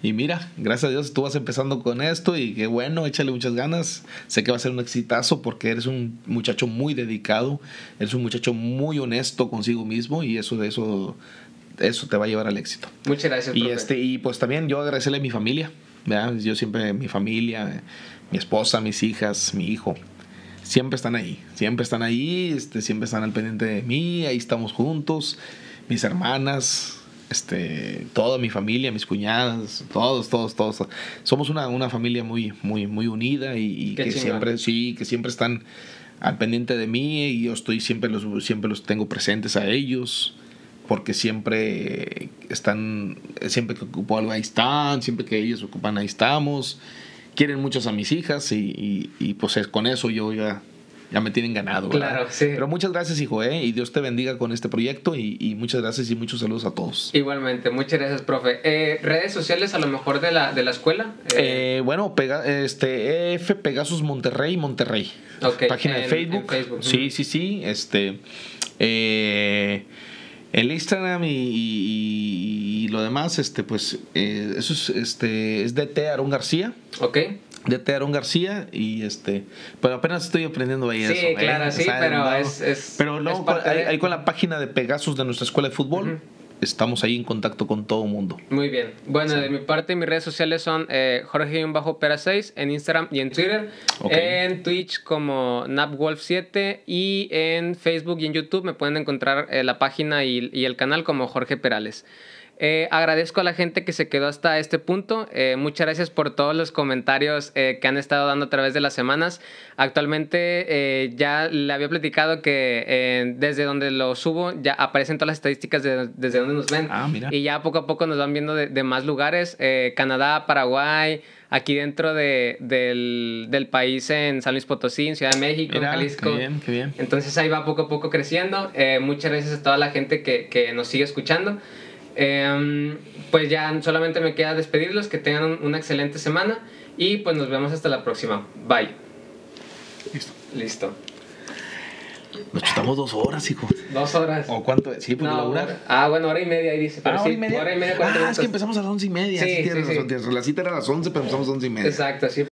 Y mira, gracias a Dios tú vas empezando con esto y qué bueno, échale muchas ganas. Sé que va a ser un exitazo porque eres un muchacho muy dedicado, eres un muchacho muy honesto consigo mismo y eso de eso eso te va a llevar al éxito. Muchas gracias. Y profe. este y pues también yo agradecerle a mi familia, ¿verdad? Yo siempre mi familia, mi esposa, mis hijas, mi hijo. siempre están ahí, siempre están ahí, este, siempre están al pendiente de mí, ahí estamos juntos, mis hermanas, este, toda mi familia, mis cuñadas, todos, todos, todos. Somos una, una familia muy, muy, muy unida y, que siempre, sí, que siempre están al pendiente de mí y yo estoy siempre los, siempre los tengo presentes a ellos porque siempre están, siempre que ocupo algo ahí están, siempre que ellos ocupan ahí estamos, quieren muchos a mis hijas y, y, pues con eso yo ya, ya me tienen ganado. Claro, sí. Pero muchas gracias, hijo, ¿eh? y Dios te bendiga con este proyecto y, y, muchas gracias y muchos saludos a todos. Igualmente, muchas gracias, profe. Eh, ¿Redes sociales a lo mejor de la, de la escuela? Eh, eh bueno, pega, este, F Pegasus Monterrey, Monterrey. Página de Facebook. Facebook. Sí, sí, sí. Este, eh, el Instagram y, lo demás, este, pues, eh, eso es, este, es DT Aarón García. Ok. DT Aarón García y este, pero apenas estoy aprendiendo ahí sí, eso. Sí, claro, sí, pero es, Pero luego ahí, con la página de Pegasus de nuestra escuela de fútbol estamos ahí en contacto con todo el mundo. Muy bien. Bueno, de mi parte, mis redes sociales son eh, Jorge-Pera6 en Instagram y en Twitter. En Twitch como NapWolf7 y en Facebook y en YouTube me pueden encontrar eh, la página y, y el canal como Jorge Perales. Eh, agradezco a la gente que se quedó hasta este punto. Eh, muchas gracias por todos los comentarios eh, que han estado dando a través de las semanas. Actualmente ya le había platicado que desde donde lo subo ya aparecen todas las estadísticas de, desde donde nos ven. Ah, mira. Y ya poco a poco nos van viendo de, más lugares. Canadá, Paraguay, aquí dentro de, del, país en San Luis Potosí, en Ciudad de México, en Jalisco. Qué bien, qué bien. Entonces ahí va poco a poco creciendo. muchas gracias a toda la gente que, que nos sigue escuchando. Em, pues ya solamente me queda despedirlos, que tengan una excelente semana y pues nos vemos hasta la próxima. Bye. Listo. Listo. Nos chutamos dos horas, hijo. Dos horas. ¿O cuánto? Sí, pues la hora. Ah, bueno, hora y media ahí dice. Pero ah, sí, hora y media. Hora y media ah, es que empezamos a las once y media. Sí, sí, sí, La cita era a las once, pero empezamos a las once y media. Exacto, sí.